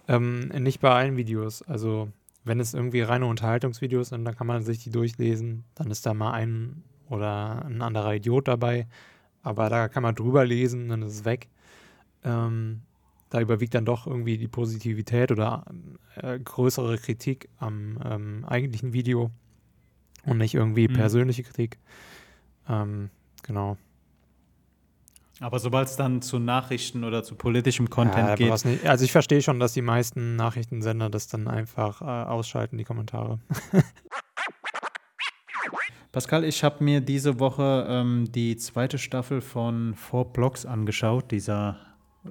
[SPEAKER 2] Ähm, nicht bei allen Videos. Also, wenn es irgendwie reine Unterhaltungsvideos sind, dann kann man sich die durchlesen. Dann ist da mal ein oder ein anderer Idiot dabei. Aber da kann man drüber lesen, dann ist es weg. Ähm, da überwiegt dann doch irgendwie die Positivität oder äh, größere Kritik am ähm, eigentlichen Video und nicht irgendwie mhm. persönliche Kritik. Ähm, genau.
[SPEAKER 1] Aber sobald es dann zu Nachrichten oder zu politischem Content ja, geht.
[SPEAKER 2] Nicht. Also ich verstehe schon, dass die meisten Nachrichtensender das dann einfach äh, ausschalten, die Kommentare.
[SPEAKER 1] Pascal, ich habe mir diese Woche ähm, die zweite Staffel von Four Blocks angeschaut, dieser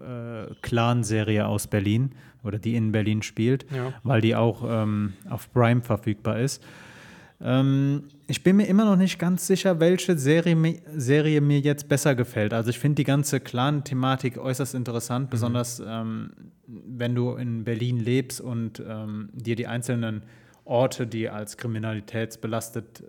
[SPEAKER 1] äh, Clan-Serie aus Berlin oder die in Berlin spielt, ja. weil die auch ähm, auf Prime verfügbar ist. Ähm, ich bin mir immer noch nicht ganz sicher, welche Serie, Serie mir jetzt besser gefällt. Also ich finde die ganze Clan-Thematik äußerst interessant, mhm. besonders ähm, wenn du in Berlin lebst und ähm, dir die einzelnen Orte, die als kriminalitätsbelastet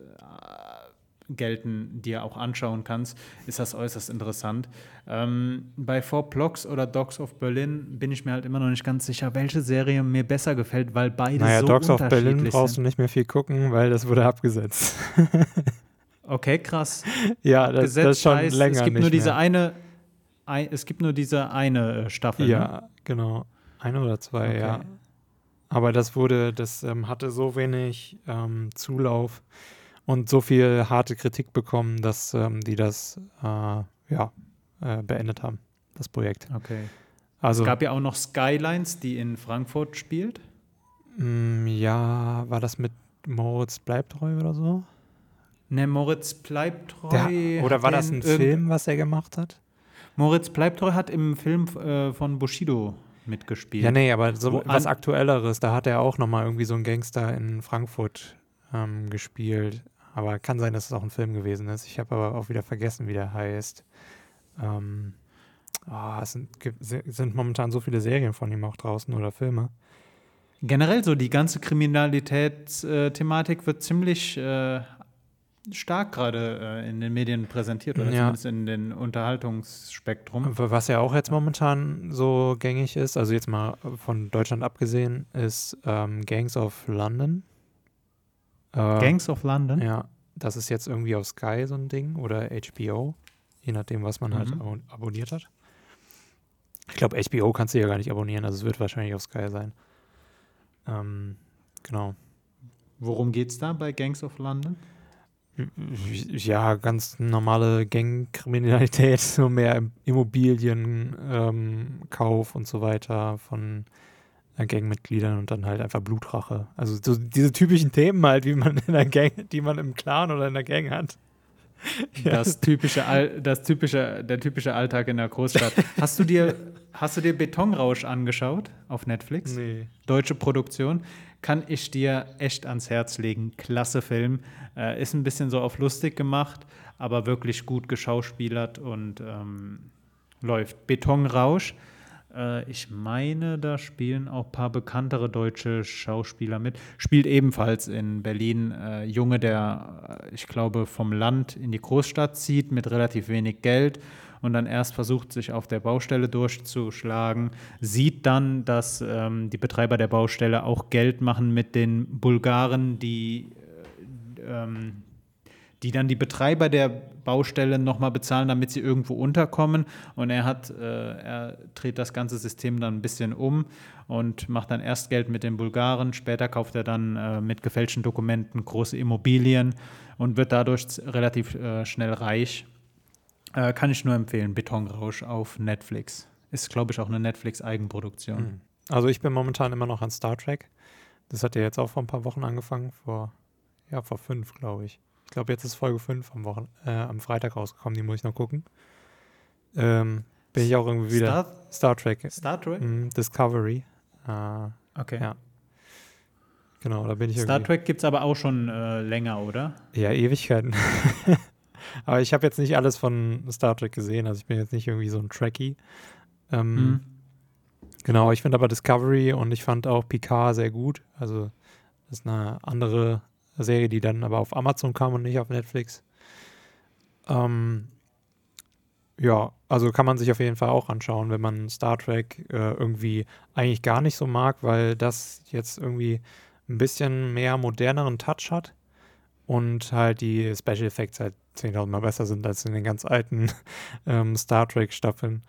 [SPEAKER 1] gelten, dir auch anschauen kannst, ist das äußerst interessant. Ähm, bei Four Blocks oder Dogs of Berlin bin ich mir halt immer noch nicht ganz sicher, welche Serie mir besser gefällt, weil beide naja, so Dogs of Berlin
[SPEAKER 2] brauchst du nicht mehr viel gucken, weil das wurde abgesetzt.
[SPEAKER 1] okay, krass.
[SPEAKER 2] ja, das, das ist schon heißt, länger
[SPEAKER 1] Es gibt nur diese mehr. eine, ein, es gibt nur diese eine äh, Staffel.
[SPEAKER 2] Ja, ne? genau. Eine oder zwei, okay. ja. Aber das wurde, das ähm, hatte so wenig ähm, Zulauf und so viel harte Kritik bekommen, dass ähm, die das äh, ja, äh, beendet haben, das Projekt.
[SPEAKER 1] Okay. Also, es gab ja auch noch Skylines, die in Frankfurt spielt.
[SPEAKER 2] Mh, mm, ja, war das mit Moritz Bleibtreu oder so?
[SPEAKER 1] Ne, Moritz Bleibtreu.
[SPEAKER 2] Der, oder war das ein Film, was er gemacht hat?
[SPEAKER 1] Moritz Bleibtreu hat im Film äh, von Bushido mitgespielt.
[SPEAKER 2] Ja, nee, aber so was Aktuelleres, da hat er auch nochmal irgendwie so einen Gangster in Frankfurt ähm, gespielt. Aber kann sein, dass es auch ein Film gewesen ist. Ich habe aber auch wieder vergessen, wie der heißt. Ähm, oh, es sind, sind momentan so viele Serien von ihm auch draußen oder Filme.
[SPEAKER 1] Generell so die ganze Kriminalitätsthematik wird ziemlich äh, stark gerade äh, in den Medien präsentiert oder ja. zumindest in den Unterhaltungsspektrum.
[SPEAKER 2] Was ja auch jetzt momentan so gängig ist, also jetzt mal von Deutschland abgesehen, ist ähm, Gangs of London.
[SPEAKER 1] Äh, Gangs of London?
[SPEAKER 2] Ja, das ist jetzt irgendwie auf Sky so ein Ding oder HBO, je nachdem, was man halt mhm. halt abonniert hat. Ich glaube, HBO kannst du ja gar nicht abonnieren, also es wird wahrscheinlich auf Sky sein. Ähm, genau.
[SPEAKER 1] Worum geht es da bei Gangs of London?
[SPEAKER 2] Ja, ganz normale Gangkriminalität, so mehr Immobilienkauf ähm, und so weiter von Gangmitgliedern und dann halt einfach Blutrache. Also so diese typischen Themen halt, wie man in der Gang, die man im Clan oder in der Gang hat.
[SPEAKER 1] Das typische, All, das typische, der typische Alltag in der Großstadt. Hast du dir, hast du dir Betonrausch angeschaut auf Netflix?
[SPEAKER 2] Nee.
[SPEAKER 1] Deutsche Produktion. Kann ich dir echt ans Herz legen. Klasse Film. Äh, ist ein bisschen so auf lustig gemacht, aber wirklich gut geschauspielert und ähm, läuft. Betonrausch. Äh, ich meine, da spielen auch ein paar bekanntere deutsche Schauspieler mit. Spielt ebenfalls in Berlin äh, Junge, der, äh, ich glaube, vom Land in die Großstadt zieht mit relativ wenig Geld und dann erst versucht, sich auf der Baustelle durchzuschlagen, sieht dann, dass ähm, die Betreiber der Baustelle auch Geld machen mit den Bulgaren, die äh, ähm, die dann die Betreiber der Baustelle nochmal bezahlen, damit sie irgendwo unterkommen. Und er hat, äh, er dreht das ganze System dann ein bisschen um und macht dann erst Geld mit den Bulgaren, später kauft er dann äh, mit gefälschten Dokumenten große Immobilien und wird dadurch relativ äh, schnell reich. Äh, kann ich nur empfehlen, Betonrausch auf Netflix. Ist, glaube ich, auch eine Netflix-Eigenproduktion. Hm.
[SPEAKER 2] Also ich bin momentan immer noch an Star Trek. Das hat ja jetzt auch vor ein paar Wochen angefangen, vor, ja, vor fünf, glaube ich. Ich glaube, jetzt ist Folge 5 am, Wochen, äh, am Freitag rausgekommen, die muss ich noch gucken. Ähm, bin ich auch irgendwie wieder.
[SPEAKER 1] Star,
[SPEAKER 2] Star Trek.
[SPEAKER 1] Star Trek?
[SPEAKER 2] Mm, Discovery.
[SPEAKER 1] Äh, okay.
[SPEAKER 2] Ja. Genau, da bin ich
[SPEAKER 1] Star Trek gibt es aber auch schon äh, länger, oder?
[SPEAKER 2] Ja, Ewigkeiten. aber ich habe jetzt nicht alles von Star Trek gesehen, also ich bin jetzt nicht irgendwie so ein Trekkie. Ähm, mhm. Genau, ich finde aber Discovery und ich fand auch Picard sehr gut. Also das ist eine andere Serie, die dann aber auf Amazon kam und nicht auf Netflix. Ähm, ja, also kann man sich auf jeden Fall auch anschauen, wenn man Star Trek äh, irgendwie eigentlich gar nicht so mag, weil das jetzt irgendwie ein bisschen mehr moderneren Touch hat und halt die Special Effects halt 10.000 Mal besser sind als in den ganz alten ähm, Star Trek Staffeln.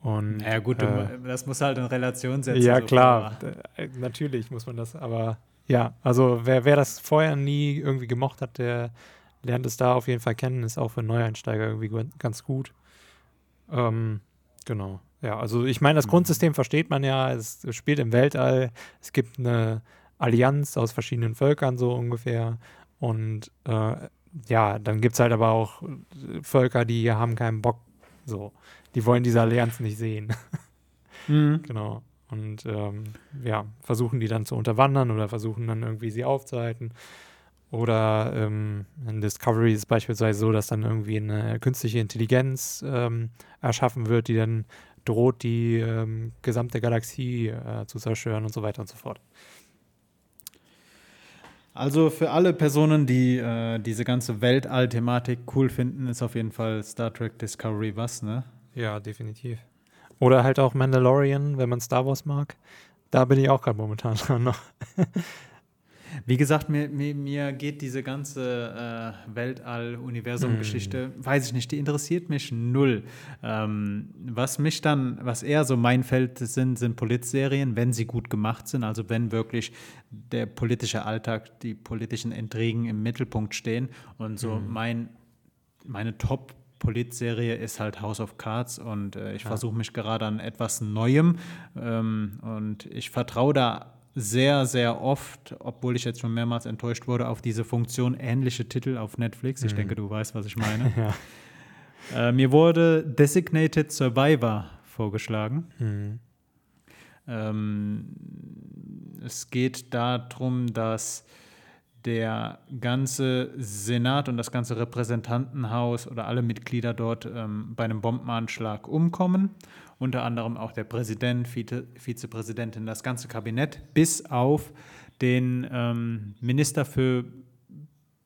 [SPEAKER 2] Und,
[SPEAKER 1] ja gut, äh, das muss halt in Relation setzen.
[SPEAKER 2] Ja, so klar, äh, natürlich muss man das, aber ja, also wer, wer das vorher nie irgendwie gemocht hat, der lernt es da auf jeden Fall kennen, ist auch für Neueinsteiger irgendwie ganz gut. Ähm, genau. Ja, also ich meine, das mhm. Grundsystem versteht man ja, es spielt im Weltall, es gibt eine Allianz aus verschiedenen Völkern so ungefähr und äh, ja, dann gibt es halt aber auch Völker, die haben keinen Bock, so, die wollen diese Allianz nicht sehen. Mhm. Genau und ähm, ja, versuchen die dann zu unterwandern oder versuchen dann irgendwie sie aufzuhalten. Oder ähm, in Discovery ist beispielsweise so, dass dann irgendwie eine künstliche Intelligenz ähm, erschaffen wird, die dann droht, die ähm, gesamte Galaxie äh, zu zerstören und so weiter und so fort.
[SPEAKER 1] Also für alle Personen, die äh, diese ganze Weltall-Thematik cool finden, ist auf jeden Fall Star Trek Discovery was, ne?
[SPEAKER 2] Ja, definitiv. Oder halt auch Mandalorian, wenn man Star Wars mag. Da bin ich auch gerade momentan dran noch.
[SPEAKER 1] Wie gesagt, mir, mir, mir geht diese ganze äh, Weltall-Universum-Geschichte, mm. weiß ich nicht, die interessiert mich null. Ähm, was mich dann, was eher so mein Feld sind, sind Politserien, wenn sie gut gemacht sind, also wenn wirklich der politische Alltag, die politischen Intrigen im Mittelpunkt stehen und so mm. mein, meine Top- Politserie ist halt House of Cards und äh, ich ja. versuche mich gerade an etwas Neuem ähm, und ich vertraue da sehr, sehr oft, obwohl ich jetzt schon mehrmals enttäuscht wurde, auf diese Funktion ähnliche Titel auf Netflix. Ich mhm. denke, du weißt, was ich meine. ja. äh, mir wurde Designated Survivor vorgeschlagen. Mhm. Ähm, es geht darum, dass der ganze Senat und das ganze Repräsentantenhaus oder alle Mitglieder dort ähm, bei einem Bombenanschlag umkommen. Unter anderem auch der Präsident, Vize Vizepräsidentin, das ganze Kabinett, bis auf den ähm, Minister für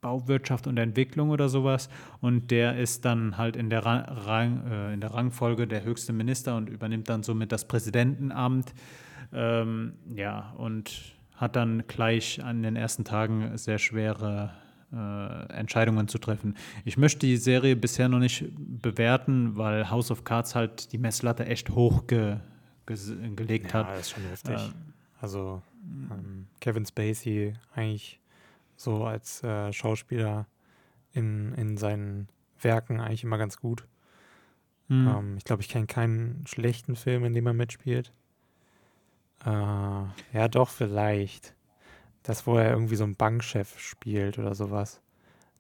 [SPEAKER 1] Bauwirtschaft und Entwicklung oder sowas. Und der ist dann halt in der, Rang, äh, in der Rangfolge der höchste Minister und übernimmt dann somit das Präsidentenamt. Ähm, ja, und hat dann gleich an den ersten Tagen sehr schwere äh, Entscheidungen zu treffen. Ich möchte die Serie bisher noch nicht bewerten, weil House of Cards halt die Messlatte echt hoch ge gelegt ja, hat.
[SPEAKER 2] Ja, ist schon heftig. Ähm, also ähm, Kevin Spacey eigentlich so als äh, Schauspieler in, in seinen Werken eigentlich immer ganz gut. Mhm. Ähm, ich glaube, ich kenne keinen schlechten Film, in dem er mitspielt. Äh, ja, doch, vielleicht. Das, wo er irgendwie so einen Bankchef spielt oder sowas.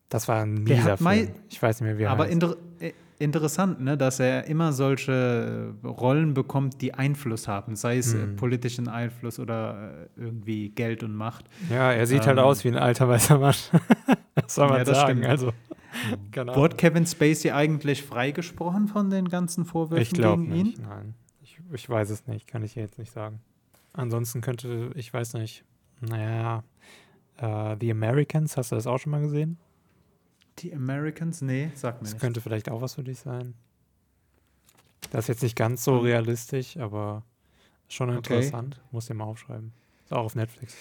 [SPEAKER 2] Das war ein mieser Film. Ich weiß nicht mehr, wie er
[SPEAKER 1] Aber inter äh, interessant, ne, dass er immer solche Rollen bekommt, die Einfluss haben, sei es äh,
[SPEAKER 2] Hm.
[SPEAKER 1] politischen Einfluss oder äh, irgendwie Geld und Macht.
[SPEAKER 2] Ja, er sieht halt
[SPEAKER 1] Ähm,
[SPEAKER 2] aus wie ein alter weißer Mann. Was soll man
[SPEAKER 1] Ja, das
[SPEAKER 2] sagen?
[SPEAKER 1] stimmt.
[SPEAKER 2] Also, genau.
[SPEAKER 1] Wurde Kevin Spacey eigentlich freigesprochen von den ganzen Vorwürfen
[SPEAKER 2] Ich
[SPEAKER 1] gegen ihn?
[SPEAKER 2] nicht, nein. Ich, ich weiß es nicht, kann ich jetzt nicht sagen. Ansonsten könnte, ich weiß nicht, naja, äh, The Americans, hast du das auch schon mal gesehen?
[SPEAKER 1] Die Americans? Nee, sag mir
[SPEAKER 2] Das
[SPEAKER 1] nicht.
[SPEAKER 2] könnte vielleicht auch was für dich sein. Das ist jetzt nicht ganz so realistisch, aber schon
[SPEAKER 1] Okay.
[SPEAKER 2] interessant. Muss dir mal aufschreiben. Ist auch auf Netflix.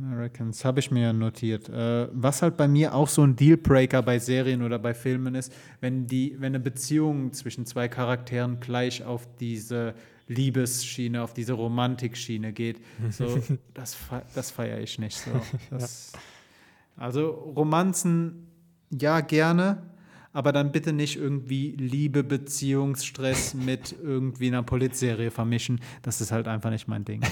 [SPEAKER 1] Americans, habe ich mir ja notiert. Äh, was halt bei mir auch so ein Dealbreaker bei Serien oder bei Filmen ist, wenn, die, wenn eine Beziehung zwischen zwei Charakteren gleich auf diese Liebesschiene, auf diese Romantikschiene geht. So, das, fe- das feiere ich nicht so. Das, Also Romanzen, ja, gerne, aber dann bitte nicht irgendwie Liebe, Beziehungsstress mit irgendwie einer Polizserie vermischen. Das ist halt einfach nicht mein Ding.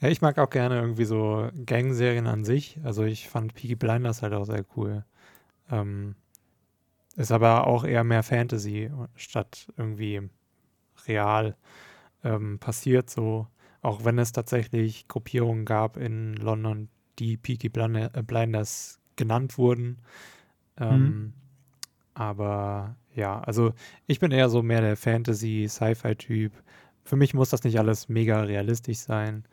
[SPEAKER 2] Ja, ich mag auch gerne irgendwie so Gangserien an sich. Also ich fand Peaky Blinders halt auch sehr cool. Ähm, ist aber auch eher mehr Fantasy statt irgendwie real ähm, passiert so. Auch wenn es tatsächlich Gruppierungen gab in London, die Peaky äh, Blinders genannt wurden. Ähm,
[SPEAKER 1] Mhm.
[SPEAKER 2] Aber ja, also ich bin eher so mehr der Fantasy-Sci-Fi-Typ. Für mich muss das nicht alles mega realistisch sein.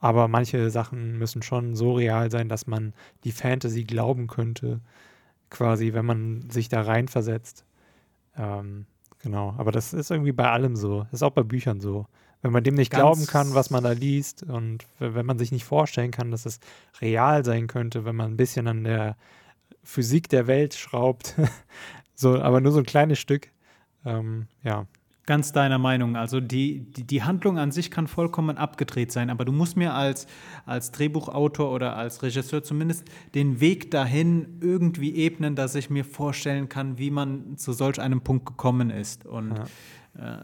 [SPEAKER 2] Aber manche Sachen müssen schon so real sein, dass man die Fantasy glauben könnte, quasi, wenn man sich da reinversetzt. Ähm, genau, aber das ist irgendwie bei allem so. Das ist auch bei Büchern so. Wenn man dem nicht
[SPEAKER 1] Ganz-
[SPEAKER 2] glauben kann, was man da liest und wenn man sich nicht vorstellen kann, dass es real sein könnte, wenn man ein bisschen an der Physik der Welt schraubt, so, aber nur so ein kleines Stück. Ähm, ja,
[SPEAKER 1] Ganz deiner Meinung. Also die, die, die Handlung an sich kann vollkommen abgedreht sein, aber du musst mir als, als Drehbuchautor oder als Regisseur zumindest den Weg dahin irgendwie ebnen, dass ich mir vorstellen kann, wie man zu solch einem Punkt gekommen ist. Und äh,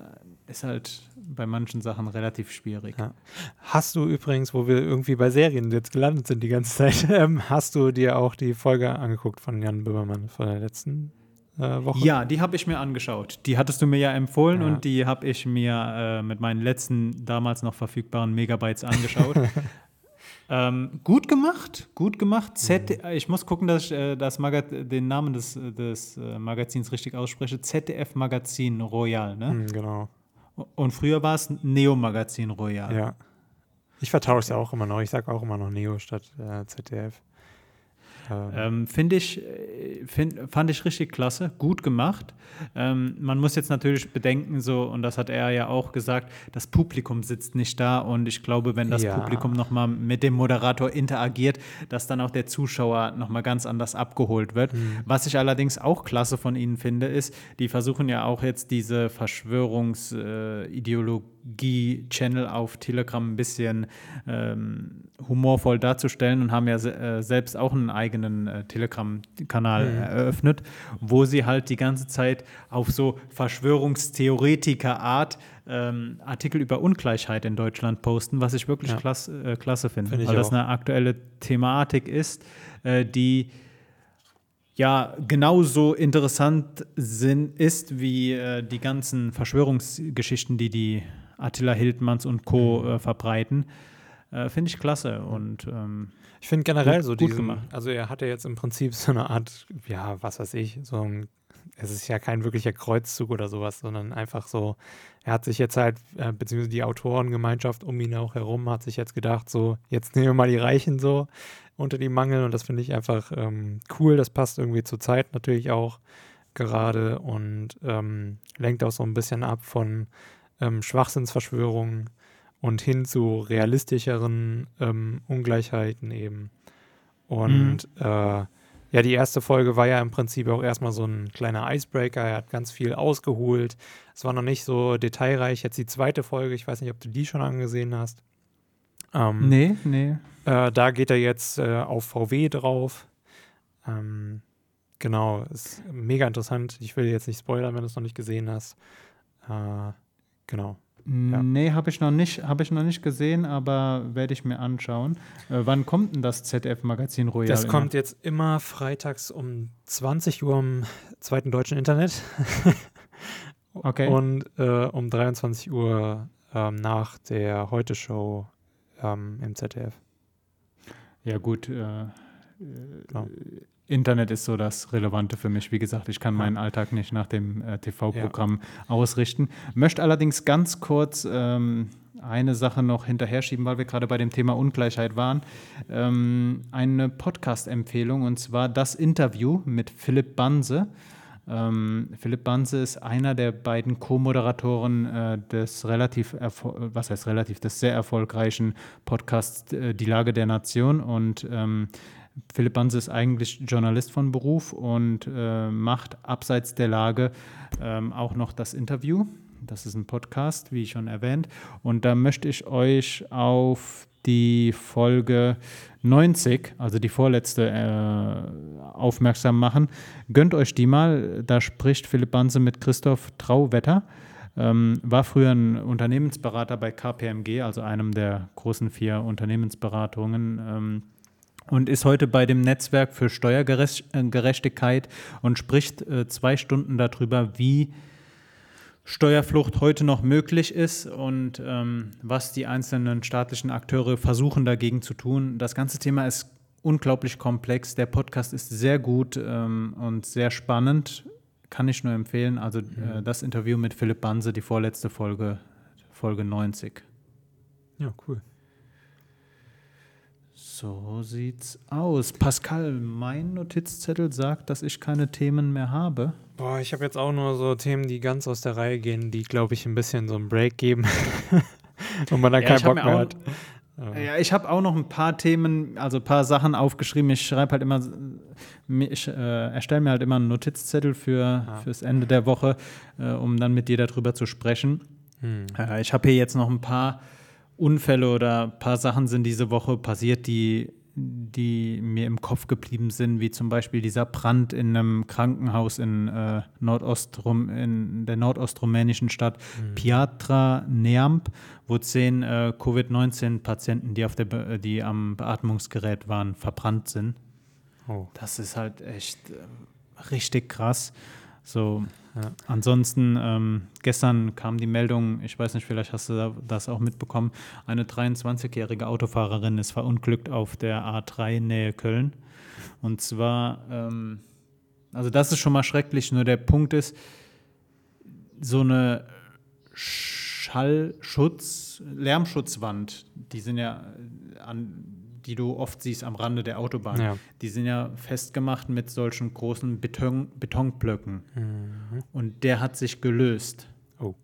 [SPEAKER 1] ist halt bei manchen Sachen relativ schwierig.
[SPEAKER 2] Ja. Hast du übrigens, wo wir irgendwie bei Serien jetzt gelandet sind die ganze Zeit, ähm, hast du dir auch die Folge angeguckt von Jan Böhmermann von der letzten Woche?
[SPEAKER 1] Ja, die habe ich mir angeschaut. Die hattest du mir ja empfohlen
[SPEAKER 2] Ja.
[SPEAKER 1] und die habe ich mir äh, mit meinen letzten damals noch verfügbaren Megabytes angeschaut. ähm, gut gemacht, gut gemacht. Z ich muss gucken, dass ich äh, das Maga den Namen des, des äh, Magazins richtig ausspreche. ZDF Magazin Royal, ne?
[SPEAKER 2] Hm, genau,
[SPEAKER 1] Und früher war es Neo Magazin Royal.
[SPEAKER 2] ja. Ich vertausche es ja auch immer noch. Ich sage auch immer noch Neo statt äh, ZDF. Ähm,
[SPEAKER 1] Ähm, Finde ich, äh, find, fand ich richtig klasse, gut gemacht. Ähm, man muss jetzt natürlich bedenken, so, und das hat er ja auch gesagt, das Publikum sitzt nicht da und ich glaube, wenn das
[SPEAKER 2] Ja.
[SPEAKER 1] Publikum nochmal mit dem Moderator interagiert, dass dann auch der Zuschauer nochmal ganz anders abgeholt wird.
[SPEAKER 2] Mhm.
[SPEAKER 1] Was ich allerdings auch klasse von ihnen finde, ist, die versuchen ja auch jetzt diese Verschwörungsideologie-Channel auf Telegram ein bisschen ähm, humorvoll darzustellen und haben ja se äh, selbst auch einen eigenen äh, Telegram-Kanal
[SPEAKER 2] Mhm.
[SPEAKER 1] eröffnet, wo sie halt die ganze Zeit auf so Verschwörungstheoretiker-Art ähm, Artikel über Ungleichheit in Deutschland posten, was ich wirklich
[SPEAKER 2] Ja.
[SPEAKER 1] klasse, äh, klasse finde,
[SPEAKER 2] ich
[SPEAKER 1] weil das
[SPEAKER 2] auch.
[SPEAKER 1] eine aktuelle Thematik ist, äh, die ja genauso interessant sind, ist wie äh, die ganzen Verschwörungsgeschichten, die die Attila Hildmanns und Co.
[SPEAKER 2] Mhm.
[SPEAKER 1] Äh, verbreiten. Äh, Finde ich klasse und ähm,
[SPEAKER 2] Ich finde generell
[SPEAKER 1] Gut-
[SPEAKER 2] so
[SPEAKER 1] gut
[SPEAKER 2] diesen,
[SPEAKER 1] gemacht.
[SPEAKER 2] also er hatte jetzt im Prinzip so eine Art, ja, was weiß ich, so ein, es ist ja kein wirklicher Kreuzzug oder sowas, sondern einfach so, er hat sich jetzt halt, äh, beziehungsweise die Autorengemeinschaft um ihn auch herum, hat sich jetzt gedacht, so, jetzt nehmen wir mal die Reichen so unter die Mangel und das finde ich einfach ähm, cool, das passt irgendwie zur Zeit natürlich auch gerade und ähm, lenkt auch so ein bisschen ab von ähm, Schwachsinnsverschwörungen und hin zu realistischeren ähm, Ungleichheiten eben. Und äh, ja, die erste Folge war ja im Prinzip auch erstmal so ein kleiner Icebreaker. Er hat ganz viel ausgeholt. Es war noch nicht so detailreich. Jetzt die zweite Folge, ich weiß nicht, ob du die schon angesehen hast. Ähm,
[SPEAKER 1] nee, nee.
[SPEAKER 2] äh, da geht er jetzt äh, auf VW drauf. Ähm, genau, ist mega interessant. Ich will jetzt nicht spoilern, wenn du es noch nicht gesehen hast. Äh, genau. Ja.
[SPEAKER 1] Nee, habe ich, noch nicht- hab ich noch nicht gesehen, aber werde ich mir anschauen. Äh, wann kommt denn das ZDF-Magazin Royal?
[SPEAKER 2] Das
[SPEAKER 1] immer?
[SPEAKER 2] kommt jetzt immer freitags um 20 Uhr im zweiten deutschen Internet
[SPEAKER 1] Okay.
[SPEAKER 2] und äh, um 23 Uhr ähm, nach der Heute-Show ähm, im ZDF.
[SPEAKER 1] Ja, gut. Äh,
[SPEAKER 2] Klar.
[SPEAKER 1] Internet ist so das Relevante für mich. Wie gesagt, ich kann
[SPEAKER 2] Ja.
[SPEAKER 1] meinen Alltag nicht nach dem äh, TV-Programm ausrichten. Möchte allerdings ganz kurz ähm, eine Sache noch hinterher schieben, weil wir gerade bei dem Thema Ungleichheit waren. Ähm, eine Podcast-Empfehlung und zwar das Interview mit Philipp Banse. Ähm, Philipp Banse ist einer der beiden Co-Moderatoren äh, des relativ, was heißt relativ, des sehr erfolgreichen Podcasts äh, Die Lage der Nation. Und ähm, Philipp Banse ist eigentlich Journalist von Beruf und äh, macht abseits der Lage ähm, auch noch das Interview. Das ist ein Podcast, wie schon erwähnt. Und da möchte ich euch auf die Folge 90, also die vorletzte, äh, aufmerksam machen. Gönnt euch die mal. Da spricht Philipp Banse mit Christoph Trauwetter. Ähm, war früher ein Unternehmensberater bei KPMG, also einem der großen vier Unternehmensberatungen. Ähm, und ist heute bei dem Netzwerk für Steuergerechtigkeit und spricht äh, zwei Stunden darüber, wie Steuerflucht heute noch möglich ist und ähm, was die einzelnen staatlichen Akteure versuchen dagegen zu tun. Das ganze Thema ist unglaublich komplex. Der Podcast ist sehr gut ähm, und sehr spannend. Kann ich nur empfehlen. Also äh, das Interview mit Philipp Banse, die vorletzte Folge, Folge 90.
[SPEAKER 2] Ja, cool.
[SPEAKER 1] So sieht's aus. Pascal, mein Notizzettel sagt, dass ich keine Themen mehr habe.
[SPEAKER 2] Boah, ich habe jetzt auch nur so Themen, die ganz aus der Reihe gehen, die, glaube ich, ein bisschen so einen Break geben. und man dann
[SPEAKER 1] Ja,
[SPEAKER 2] keinen Bock mehr hat. Ja.
[SPEAKER 1] Ich habe auch noch ein paar Themen, also ein paar Sachen aufgeschrieben. Ich schreibe halt immer, ich äh, erstelle mir halt immer einen Notizzettel für
[SPEAKER 2] Ja.
[SPEAKER 1] fürs Ende der Woche, äh, um dann mit dir darüber zu sprechen.
[SPEAKER 2] Hm.
[SPEAKER 1] Äh, ich habe hier jetzt noch ein paar Unfälle oder ein paar Sachen sind diese Woche passiert, die, die mir im Kopf geblieben sind, wie zum Beispiel dieser Brand in einem Krankenhaus in, äh, Nordostrum, in der nordostrumänischen Stadt Piatra Neamp, wo zehn äh, Covid-19-Patienten, die, auf der Be die am Beatmungsgerät waren, verbrannt sind.
[SPEAKER 2] Oh.
[SPEAKER 1] Das ist halt echt äh, richtig krass. So,
[SPEAKER 2] Ja.
[SPEAKER 1] ansonsten, ähm, gestern kam die Meldung, ich weiß nicht, vielleicht hast du da- das auch mitbekommen, eine 23-jährige Autofahrerin ist verunglückt auf der A3 Nähe Köln. Und zwar, ähm, also das ist schon mal schrecklich, nur der Punkt ist, so eine Schallschutz, Lärmschutzwand, die sind ja an, die du oft siehst am Rande der Autobahn,
[SPEAKER 2] Ja.
[SPEAKER 1] die sind ja festgemacht mit solchen großen Beton, Betonblöcken.
[SPEAKER 2] Mhm.
[SPEAKER 1] Und der hat sich gelöst.
[SPEAKER 2] Oh.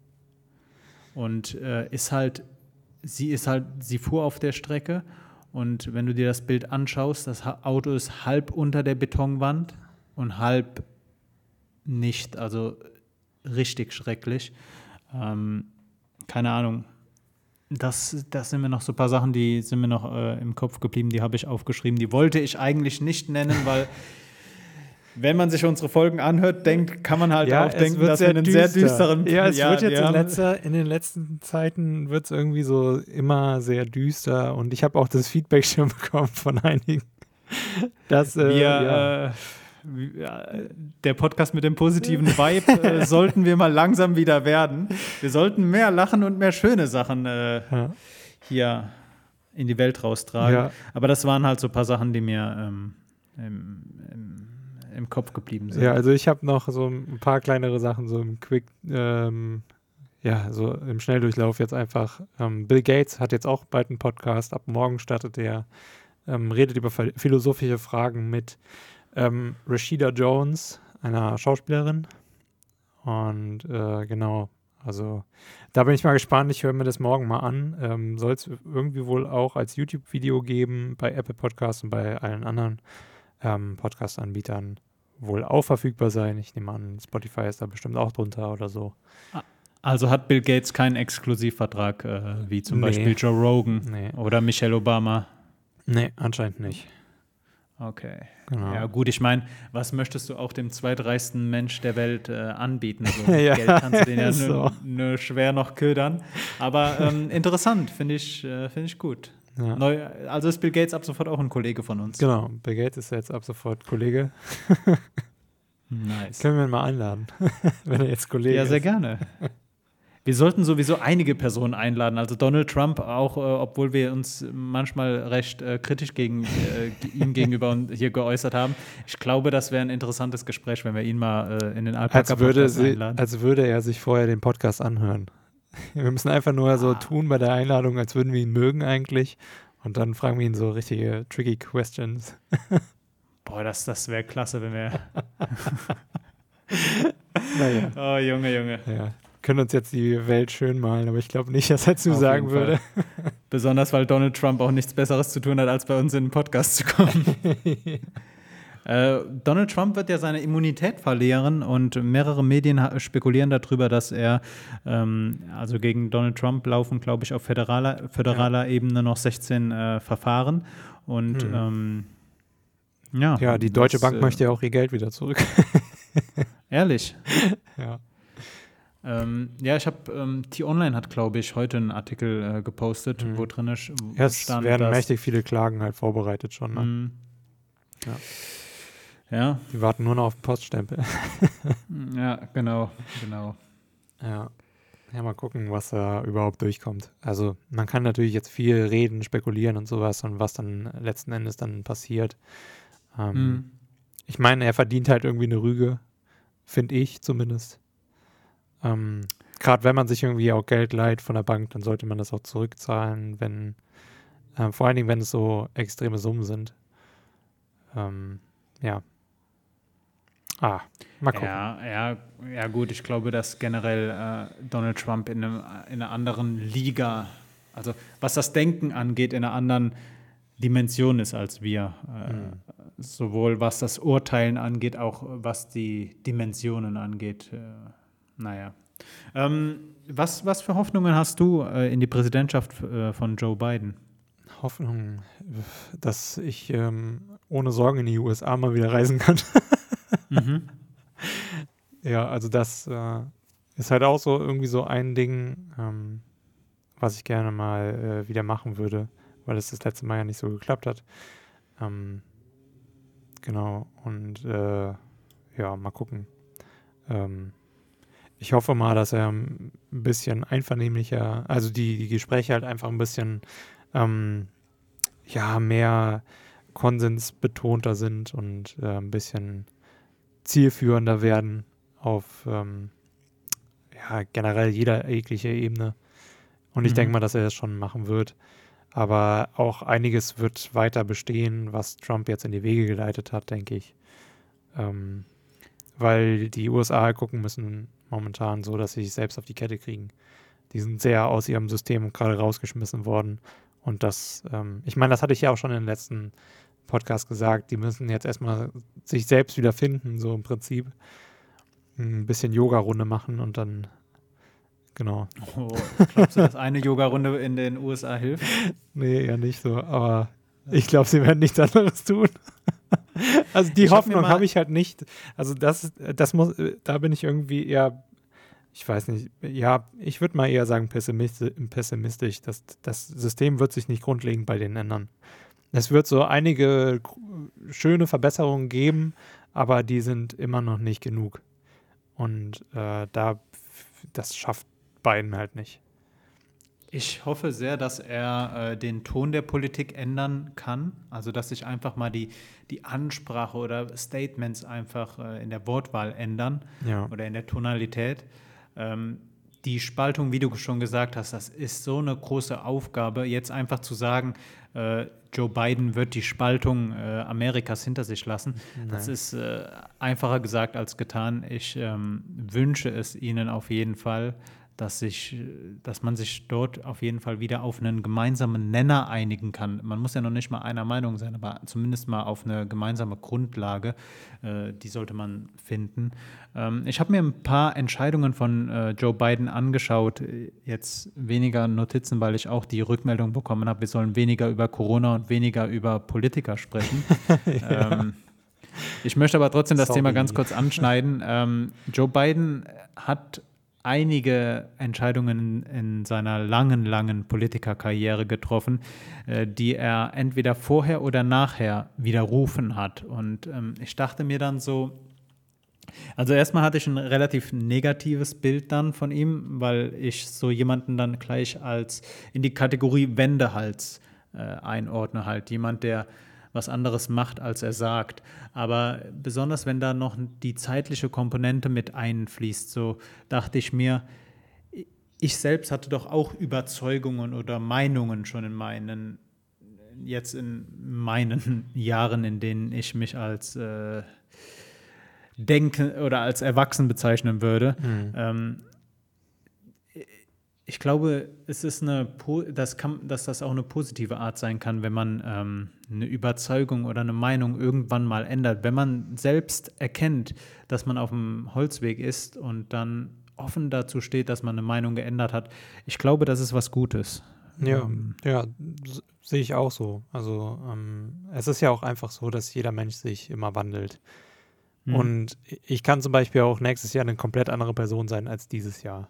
[SPEAKER 1] Und äh, ist halt, sie ist halt, sie fuhr auf der Strecke und wenn du dir das Bild anschaust, das Auto ist halb unter der Betonwand und halb nicht. Also richtig schrecklich. Ähm, keine Ahnung. Das, das sind mir noch so ein paar Sachen, die sind mir noch äh, im Kopf geblieben, die habe ich aufgeschrieben. Die wollte ich eigentlich nicht nennen, weil wenn man sich unsere Folgen anhört, denkt, kann man halt auch
[SPEAKER 2] es
[SPEAKER 1] denken,
[SPEAKER 2] wird
[SPEAKER 1] dass wir einen sehr düsteren
[SPEAKER 2] Ja, es wird
[SPEAKER 1] wir
[SPEAKER 2] jetzt in, letzter, in den letzten Zeiten wird es irgendwie so immer sehr düster und ich habe auch das Feedback schon bekommen von einigen, dass äh,
[SPEAKER 1] wir,
[SPEAKER 2] ja.
[SPEAKER 1] äh, ja, der Podcast mit dem positiven Vibe äh, sollten wir mal langsam wieder werden. Wir sollten mehr lachen und mehr schöne Sachen äh,
[SPEAKER 2] ja.
[SPEAKER 1] hier in die Welt raustragen.
[SPEAKER 2] Ja.
[SPEAKER 1] Aber das waren halt so ein paar Sachen, die mir ähm, im, im, im Kopf geblieben sind.
[SPEAKER 2] Ja, also ich habe noch so ein paar kleinere Sachen, so im Quick, ähm, ja, so im Schnelldurchlauf jetzt einfach. Ähm, Bill Gates hat jetzt auch bald einen Podcast, ab morgen startet er, ähm, redet über ph- philosophische Fragen mit ähm, Rashida Jones, einer Schauspielerin. Und äh, genau, also da bin ich mal gespannt, ich höre mir das morgen mal an. Ähm, Soll es irgendwie wohl auch als YouTube-Video geben bei Apple Podcasts und bei allen anderen ähm, Podcast-Anbietern wohl auch verfügbar sein. Ich nehme an, Spotify ist da bestimmt auch drunter oder so.
[SPEAKER 1] Also hat Bill Gates keinen Exklusivvertrag, äh, wie zum
[SPEAKER 2] Nee.
[SPEAKER 1] Beispiel Joe Rogan
[SPEAKER 2] Nee,
[SPEAKER 1] oder Michelle Obama.
[SPEAKER 2] nee anscheinend nicht.
[SPEAKER 1] Okay. Genau. Ja, gut, ich meine, was möchtest du auch dem zweitreichsten Mensch der Welt äh, anbieten? So ja, Geld kannst du den ja so. nur schwer noch ködern. Aber ähm, interessant, finde ich, äh, find ich gut. Ja. Neu, also ist Bill Gates ab sofort auch ein Kollege von uns.
[SPEAKER 2] Genau, Bill Gates ist jetzt ab sofort Kollege. nice. Können wir ihn mal einladen, wenn er jetzt Kollege ist.
[SPEAKER 1] Ja, sehr ist. gerne. Wir sollten sowieso einige Personen einladen. Also Donald Trump auch, äh, obwohl wir uns manchmal recht äh, kritisch gegen äh, ihm gegenüber hier geäußert haben. Ich glaube, das wäre ein interessantes Gespräch, wenn wir ihn mal äh, in den
[SPEAKER 2] Alpaka als einladen. Als würde er sich vorher den Podcast anhören. Wir müssen einfach nur ah. so tun bei der Einladung, als würden wir ihn mögen eigentlich. Und dann fragen wir ihn so richtige tricky Questions.
[SPEAKER 1] Boah, das, das wäre klasse, wenn wir. naja. Oh, Junge, Junge.
[SPEAKER 2] Ja können uns jetzt die Welt schön malen, aber ich glaube nicht, dass er zu sagen würde.
[SPEAKER 1] Besonders, weil Donald Trump auch nichts Besseres zu tun hat, als bei uns in den Podcast zu kommen. äh, Donald Trump wird ja seine Immunität verlieren und mehrere Medien spekulieren darüber, dass er, ähm, also gegen Donald Trump laufen, glaube ich, auf föderaler, föderaler ja. Ebene noch 16 äh, Verfahren. Und hm. ähm, ja.
[SPEAKER 2] Ja, die Deutsche das, Bank äh, möchte ja auch ihr Geld wieder zurück.
[SPEAKER 1] Ehrlich? ja. Ähm, ja, ich habe, ähm, T-Online hat, glaube ich, heute einen Artikel äh, gepostet, mhm. wo drin ist,
[SPEAKER 2] ja, es stand, werden mächtig viele Klagen halt vorbereitet schon. Ne? Mhm. Ja. ja. Die warten nur noch auf den Poststempel.
[SPEAKER 1] ja, genau, genau.
[SPEAKER 2] Ja. Ja, mal gucken, was da überhaupt durchkommt. Also man kann natürlich jetzt viel reden, spekulieren und sowas und was dann letzten Endes dann passiert. Ähm, mhm. Ich meine, er verdient halt irgendwie eine Rüge, finde ich zumindest. Ähm, Gerade wenn man sich irgendwie auch Geld leiht von der Bank, dann sollte man das auch zurückzahlen, wenn, äh, vor allen Dingen, wenn es so extreme Summen sind. Ähm, ja.
[SPEAKER 1] Ah, mal gucken. Ja, ja, ja, gut, ich glaube, dass generell äh, Donald Trump in, einem, in einer anderen Liga, also was das Denken angeht, in einer anderen Dimension ist als wir. Äh, mhm. Sowohl was das Urteilen angeht, auch was die Dimensionen angeht. Äh, naja. Ähm, was, was für Hoffnungen hast du äh, in die Präsidentschaft äh, von Joe Biden?
[SPEAKER 2] Hoffnung, dass ich ähm, ohne Sorgen in die USA mal wieder reisen kann. mhm. Ja, also das äh, ist halt auch so irgendwie so ein Ding, ähm, was ich gerne mal äh, wieder machen würde, weil es das letzte Mal ja nicht so geklappt hat. Ähm, genau, und äh, ja, mal gucken. Ähm, ich hoffe mal, dass er ein bisschen einvernehmlicher, also die, die Gespräche halt einfach ein bisschen ähm, ja, mehr konsensbetonter sind und äh, ein bisschen zielführender werden auf ähm, ja, generell jeder jegliche Ebene. Und ich mhm. denke mal, dass er das schon machen wird. Aber auch einiges wird weiter bestehen, was Trump jetzt in die Wege geleitet hat, denke ich. Ähm, weil die USA gucken müssen, momentan so, dass sie sich selbst auf die Kette kriegen. Die sind sehr aus ihrem System gerade rausgeschmissen worden. Und das, ähm, ich meine, das hatte ich ja auch schon in den letzten Podcast gesagt, die müssen jetzt erstmal sich selbst wieder finden, so im Prinzip. Ein bisschen Yoga-Runde machen und dann, genau.
[SPEAKER 1] Oh, glaubst du, dass eine Yoga-Runde in den USA hilft?
[SPEAKER 2] nee, ja nicht so, aber ich glaube, sie werden nichts anderes tun. also die ich Hoffnung habe ich halt nicht. Also das, das muss, da bin ich irgendwie eher, ich weiß nicht, ja, ich würde mal eher sagen pessimistisch. Das, das System wird sich nicht grundlegend bei denen ändern. Es wird so einige schöne Verbesserungen geben, aber die sind immer noch nicht genug. Und äh, da, das schafft Biden halt nicht.
[SPEAKER 1] Ich hoffe sehr, dass er äh, den Ton der Politik ändern kann. Also, dass sich einfach mal die, die Ansprache oder Statements einfach äh, in der Wortwahl ändern ja. oder in der Tonalität. Ähm, die Spaltung, wie du schon gesagt hast, das ist so eine große Aufgabe, jetzt einfach zu sagen, äh, Joe Biden wird die Spaltung äh, Amerikas hinter sich lassen. Nein. Das ist äh, einfacher gesagt als getan. Ich ähm, wünsche es ihnen auf jeden Fall dass, sich, dass man sich dort auf jeden Fall wieder auf einen gemeinsamen Nenner einigen kann. Man muss ja noch nicht mal einer Meinung sein, aber zumindest mal auf eine gemeinsame Grundlage, äh, die sollte man finden. Ähm, ich habe mir ein paar Entscheidungen von äh, Joe Biden angeschaut, jetzt weniger Notizen, weil ich auch die Rückmeldung bekommen habe, wir sollen weniger über Corona und weniger über Politiker sprechen. ja. ähm, ich möchte aber trotzdem das Sorry. Thema ganz kurz anschneiden. Ähm, Joe Biden hat einige Entscheidungen in seiner langen, langen Politikerkarriere getroffen, äh, die er entweder vorher oder nachher widerrufen hat. Und ähm, ich dachte mir dann so, also erstmal hatte ich ein relativ negatives Bild dann von ihm, weil ich so jemanden dann gleich als in die Kategorie Wendehals äh, einordne, halt jemand, der was anderes macht, als er sagt. Aber besonders wenn da noch die zeitliche Komponente mit einfließt, so dachte ich mir, ich selbst hatte doch auch Überzeugungen oder Meinungen schon in meinen, jetzt in meinen Jahren, in denen ich mich als äh, denken oder als erwachsen bezeichnen würde. Mhm. Ähm, ich glaube, es ist eine, das kann, dass das auch eine positive Art sein kann, wenn man ähm, eine Überzeugung oder eine Meinung irgendwann mal ändert. Wenn man selbst erkennt, dass man auf dem Holzweg ist und dann offen dazu steht, dass man eine Meinung geändert hat. Ich glaube, das ist was Gutes.
[SPEAKER 2] Ja, ähm, ja, sehe ich auch so. Also ähm, es ist ja auch einfach so, dass jeder Mensch sich immer wandelt. Mhm. Und ich kann zum Beispiel auch nächstes Jahr eine komplett andere Person sein als dieses Jahr.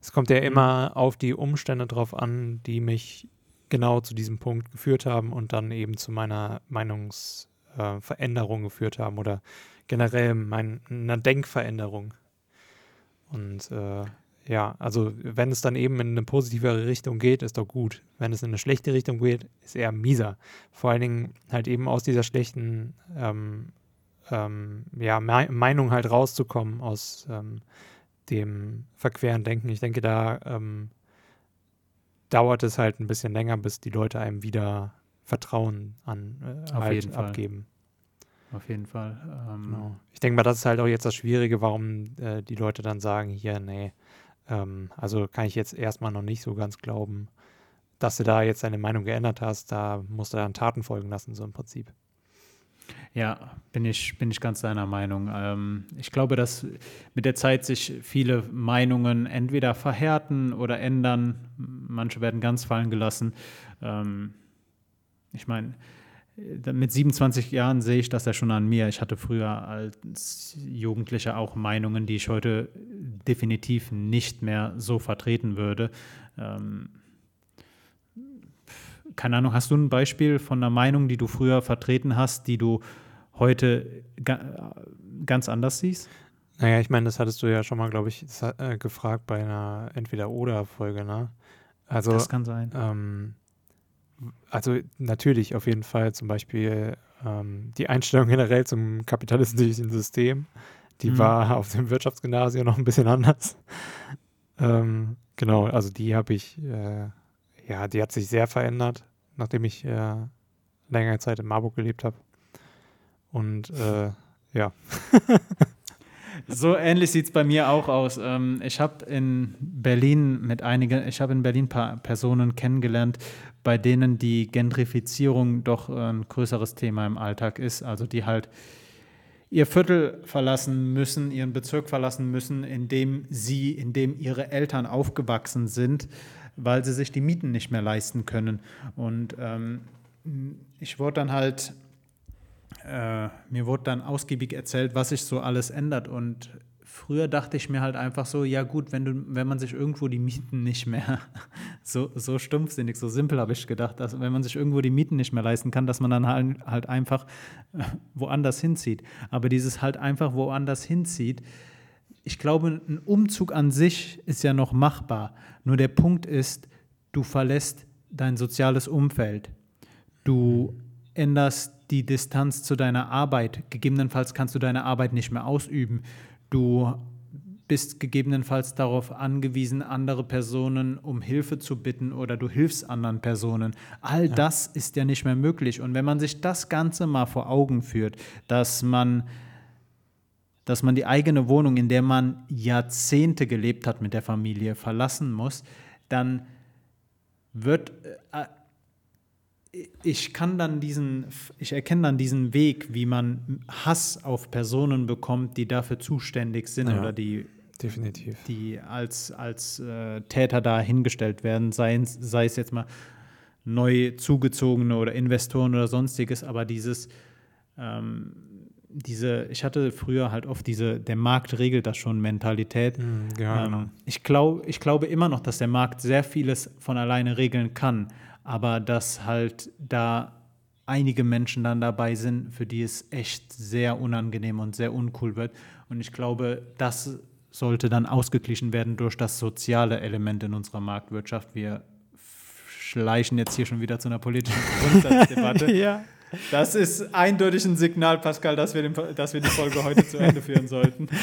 [SPEAKER 2] Es kommt ja mhm. immer auf die Umstände drauf an, die mich genau zu diesem Punkt geführt haben und dann eben zu meiner Meinungsveränderung äh, geführt haben oder generell mein, einer Denkveränderung. Und äh, ja, also wenn es dann eben in eine positivere Richtung geht, ist doch gut. Wenn es in eine schlechte Richtung geht, ist eher mieser. Vor allen Dingen halt eben aus dieser schlechten ähm, ähm, ja, Meinung halt rauszukommen, aus ähm, dem verqueren Denken. Ich denke, da ähm, dauert es halt ein bisschen länger, bis die Leute einem wieder Vertrauen an äh,
[SPEAKER 1] Auf
[SPEAKER 2] halt
[SPEAKER 1] jeden
[SPEAKER 2] abgeben.
[SPEAKER 1] Fall. Auf jeden Fall.
[SPEAKER 2] Ähm, genau. Ich denke mal, das ist halt auch jetzt das Schwierige, warum äh, die Leute dann sagen, hier, nee, ähm, also kann ich jetzt erstmal noch nicht so ganz glauben, dass du da jetzt deine Meinung geändert hast, da musst du dann Taten folgen lassen, so im Prinzip.
[SPEAKER 1] Ja, bin ich, bin ich ganz deiner Meinung. Ähm, ich glaube, dass mit der Zeit sich viele Meinungen entweder verhärten oder ändern. Manche werden ganz fallen gelassen. Ähm, ich meine, mit 27 Jahren sehe ich das ja schon an mir. Ich hatte früher als Jugendlicher auch Meinungen, die ich heute definitiv nicht mehr so vertreten würde. Ähm, keine Ahnung, hast du ein Beispiel von einer Meinung, die du früher vertreten hast, die du heute ga ganz anders siehst?
[SPEAKER 2] Naja, ich meine, das hattest du ja schon mal, glaube ich, äh, gefragt bei einer Entweder-Oder-Folge, ne? Also,
[SPEAKER 1] das kann sein.
[SPEAKER 2] Ähm, also natürlich auf jeden Fall zum Beispiel ähm, die Einstellung generell zum kapitalistischen System, die mhm. war auf dem Wirtschaftsgymnasium noch ein bisschen anders. ähm, genau, also die habe ich äh, ja, die hat sich sehr verändert, nachdem ich äh, längere Zeit in Marburg gelebt habe. Und äh, ja.
[SPEAKER 1] so ähnlich sieht es bei mir auch aus. Ähm, ich habe in Berlin mit einigen, ich habe in Berlin ein paar Personen kennengelernt, bei denen die Gentrifizierung doch ein größeres Thema im Alltag ist. Also die halt ihr Viertel verlassen müssen, ihren Bezirk verlassen müssen, in dem sie, in dem ihre Eltern aufgewachsen sind weil sie sich die Mieten nicht mehr leisten können. Und ähm, ich wurde dann halt, äh, mir wurde dann ausgiebig erzählt, was sich so alles ändert. Und früher dachte ich mir halt einfach so, ja gut, wenn, du, wenn man sich irgendwo die Mieten nicht mehr, so, so stumpfsinnig, so simpel habe ich gedacht, dass wenn man sich irgendwo die Mieten nicht mehr leisten kann, dass man dann halt, halt einfach woanders hinzieht. Aber dieses halt einfach woanders hinzieht, ich glaube, ein Umzug an sich ist ja noch machbar. Nur der Punkt ist, du verlässt dein soziales Umfeld. Du änderst die Distanz zu deiner Arbeit. Gegebenenfalls kannst du deine Arbeit nicht mehr ausüben. Du bist gegebenenfalls darauf angewiesen, andere Personen um Hilfe zu bitten oder du hilfst anderen Personen. All ja. das ist ja nicht mehr möglich. Und wenn man sich das Ganze mal vor Augen führt, dass man dass man die eigene Wohnung, in der man Jahrzehnte gelebt hat mit der Familie, verlassen muss, dann wird äh, ich kann dann diesen, ich erkenne dann diesen Weg, wie man Hass auf Personen bekommt, die dafür zuständig sind
[SPEAKER 2] Ja.
[SPEAKER 1] oder die
[SPEAKER 2] Definitiv.
[SPEAKER 1] die als, als äh, Täter da hingestellt werden, sei, es- sei es jetzt mal neu zugezogene oder Investoren oder sonstiges, aber dieses, ähm, diese, ich hatte früher halt oft diese, der Markt regelt das schon Mentalität.
[SPEAKER 2] Mhm, ja, genau.
[SPEAKER 1] Ähm, ich, glaub, ich glaube immer noch, dass der Markt sehr vieles von alleine regeln kann, aber dass halt da einige Menschen dann dabei sind, für die es echt sehr unangenehm und sehr uncool wird. Und ich glaube, das sollte dann ausgeglichen werden durch das soziale Element in unserer Marktwirtschaft. Wir schleichen jetzt hier schon wieder zu einer politischen Grundsatzdebatte.
[SPEAKER 2] ja.
[SPEAKER 1] Das ist eindeutig ein Signal, Pascal, dass wir, den, dass wir die Folge heute zu Ende führen sollten.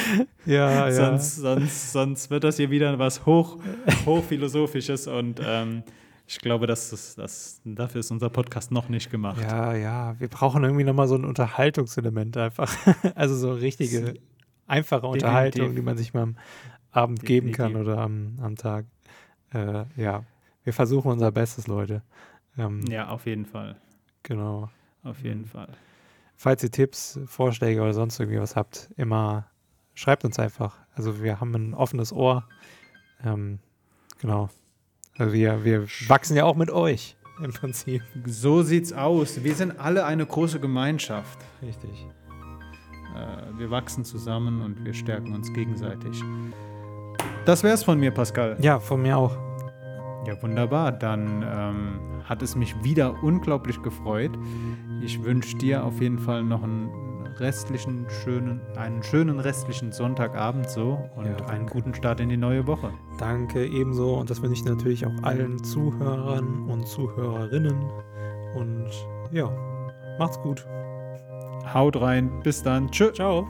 [SPEAKER 2] Ja, ja.
[SPEAKER 1] Sonst, sonst, wird das hier wieder was hoch, hochphilosophisches und ähm, ich glaube, das, das, dafür ist unser Podcast noch nicht gemacht.
[SPEAKER 2] Ja, ja, wir brauchen irgendwie nochmal so ein Unterhaltungselement einfach. Also so richtige, einfache Unterhaltung, die man sich mal am Abend geben kann oder am, am Tag. Äh, ja, wir versuchen unser Bestes, Leute. Ähm,
[SPEAKER 1] Ja, auf jeden Fall.
[SPEAKER 2] Genau.
[SPEAKER 1] Auf jeden
[SPEAKER 2] Mhm.
[SPEAKER 1] Fall.
[SPEAKER 2] Falls ihr Tipps, Vorschläge oder sonst irgendwie was habt, immer schreibt uns einfach. Also wir haben ein offenes Ohr. Ähm, genau. Also wir, wir wachsen ja auch mit euch im Prinzip.
[SPEAKER 1] So sieht's aus. Wir sind alle eine große Gemeinschaft.
[SPEAKER 2] Richtig.
[SPEAKER 1] Äh, wir wachsen zusammen und wir stärken uns gegenseitig. Das wär's von mir, Pascal.
[SPEAKER 2] Ja, von mir auch.
[SPEAKER 1] Ja, wunderbar. Dann ähm, hat es mich wieder unglaublich gefreut. Ich wünsche dir auf jeden Fall noch einen restlichen, schönen, einen schönen restlichen Sonntagabend so und
[SPEAKER 2] Ja,
[SPEAKER 1] einen guten Start in die neue Woche.
[SPEAKER 2] Danke ebenso und das wünsche ich natürlich auch allen Zuhörern und Zuhörerinnen. Und ja, macht's gut.
[SPEAKER 1] Haut rein, bis dann. Tschö.
[SPEAKER 2] Ciao.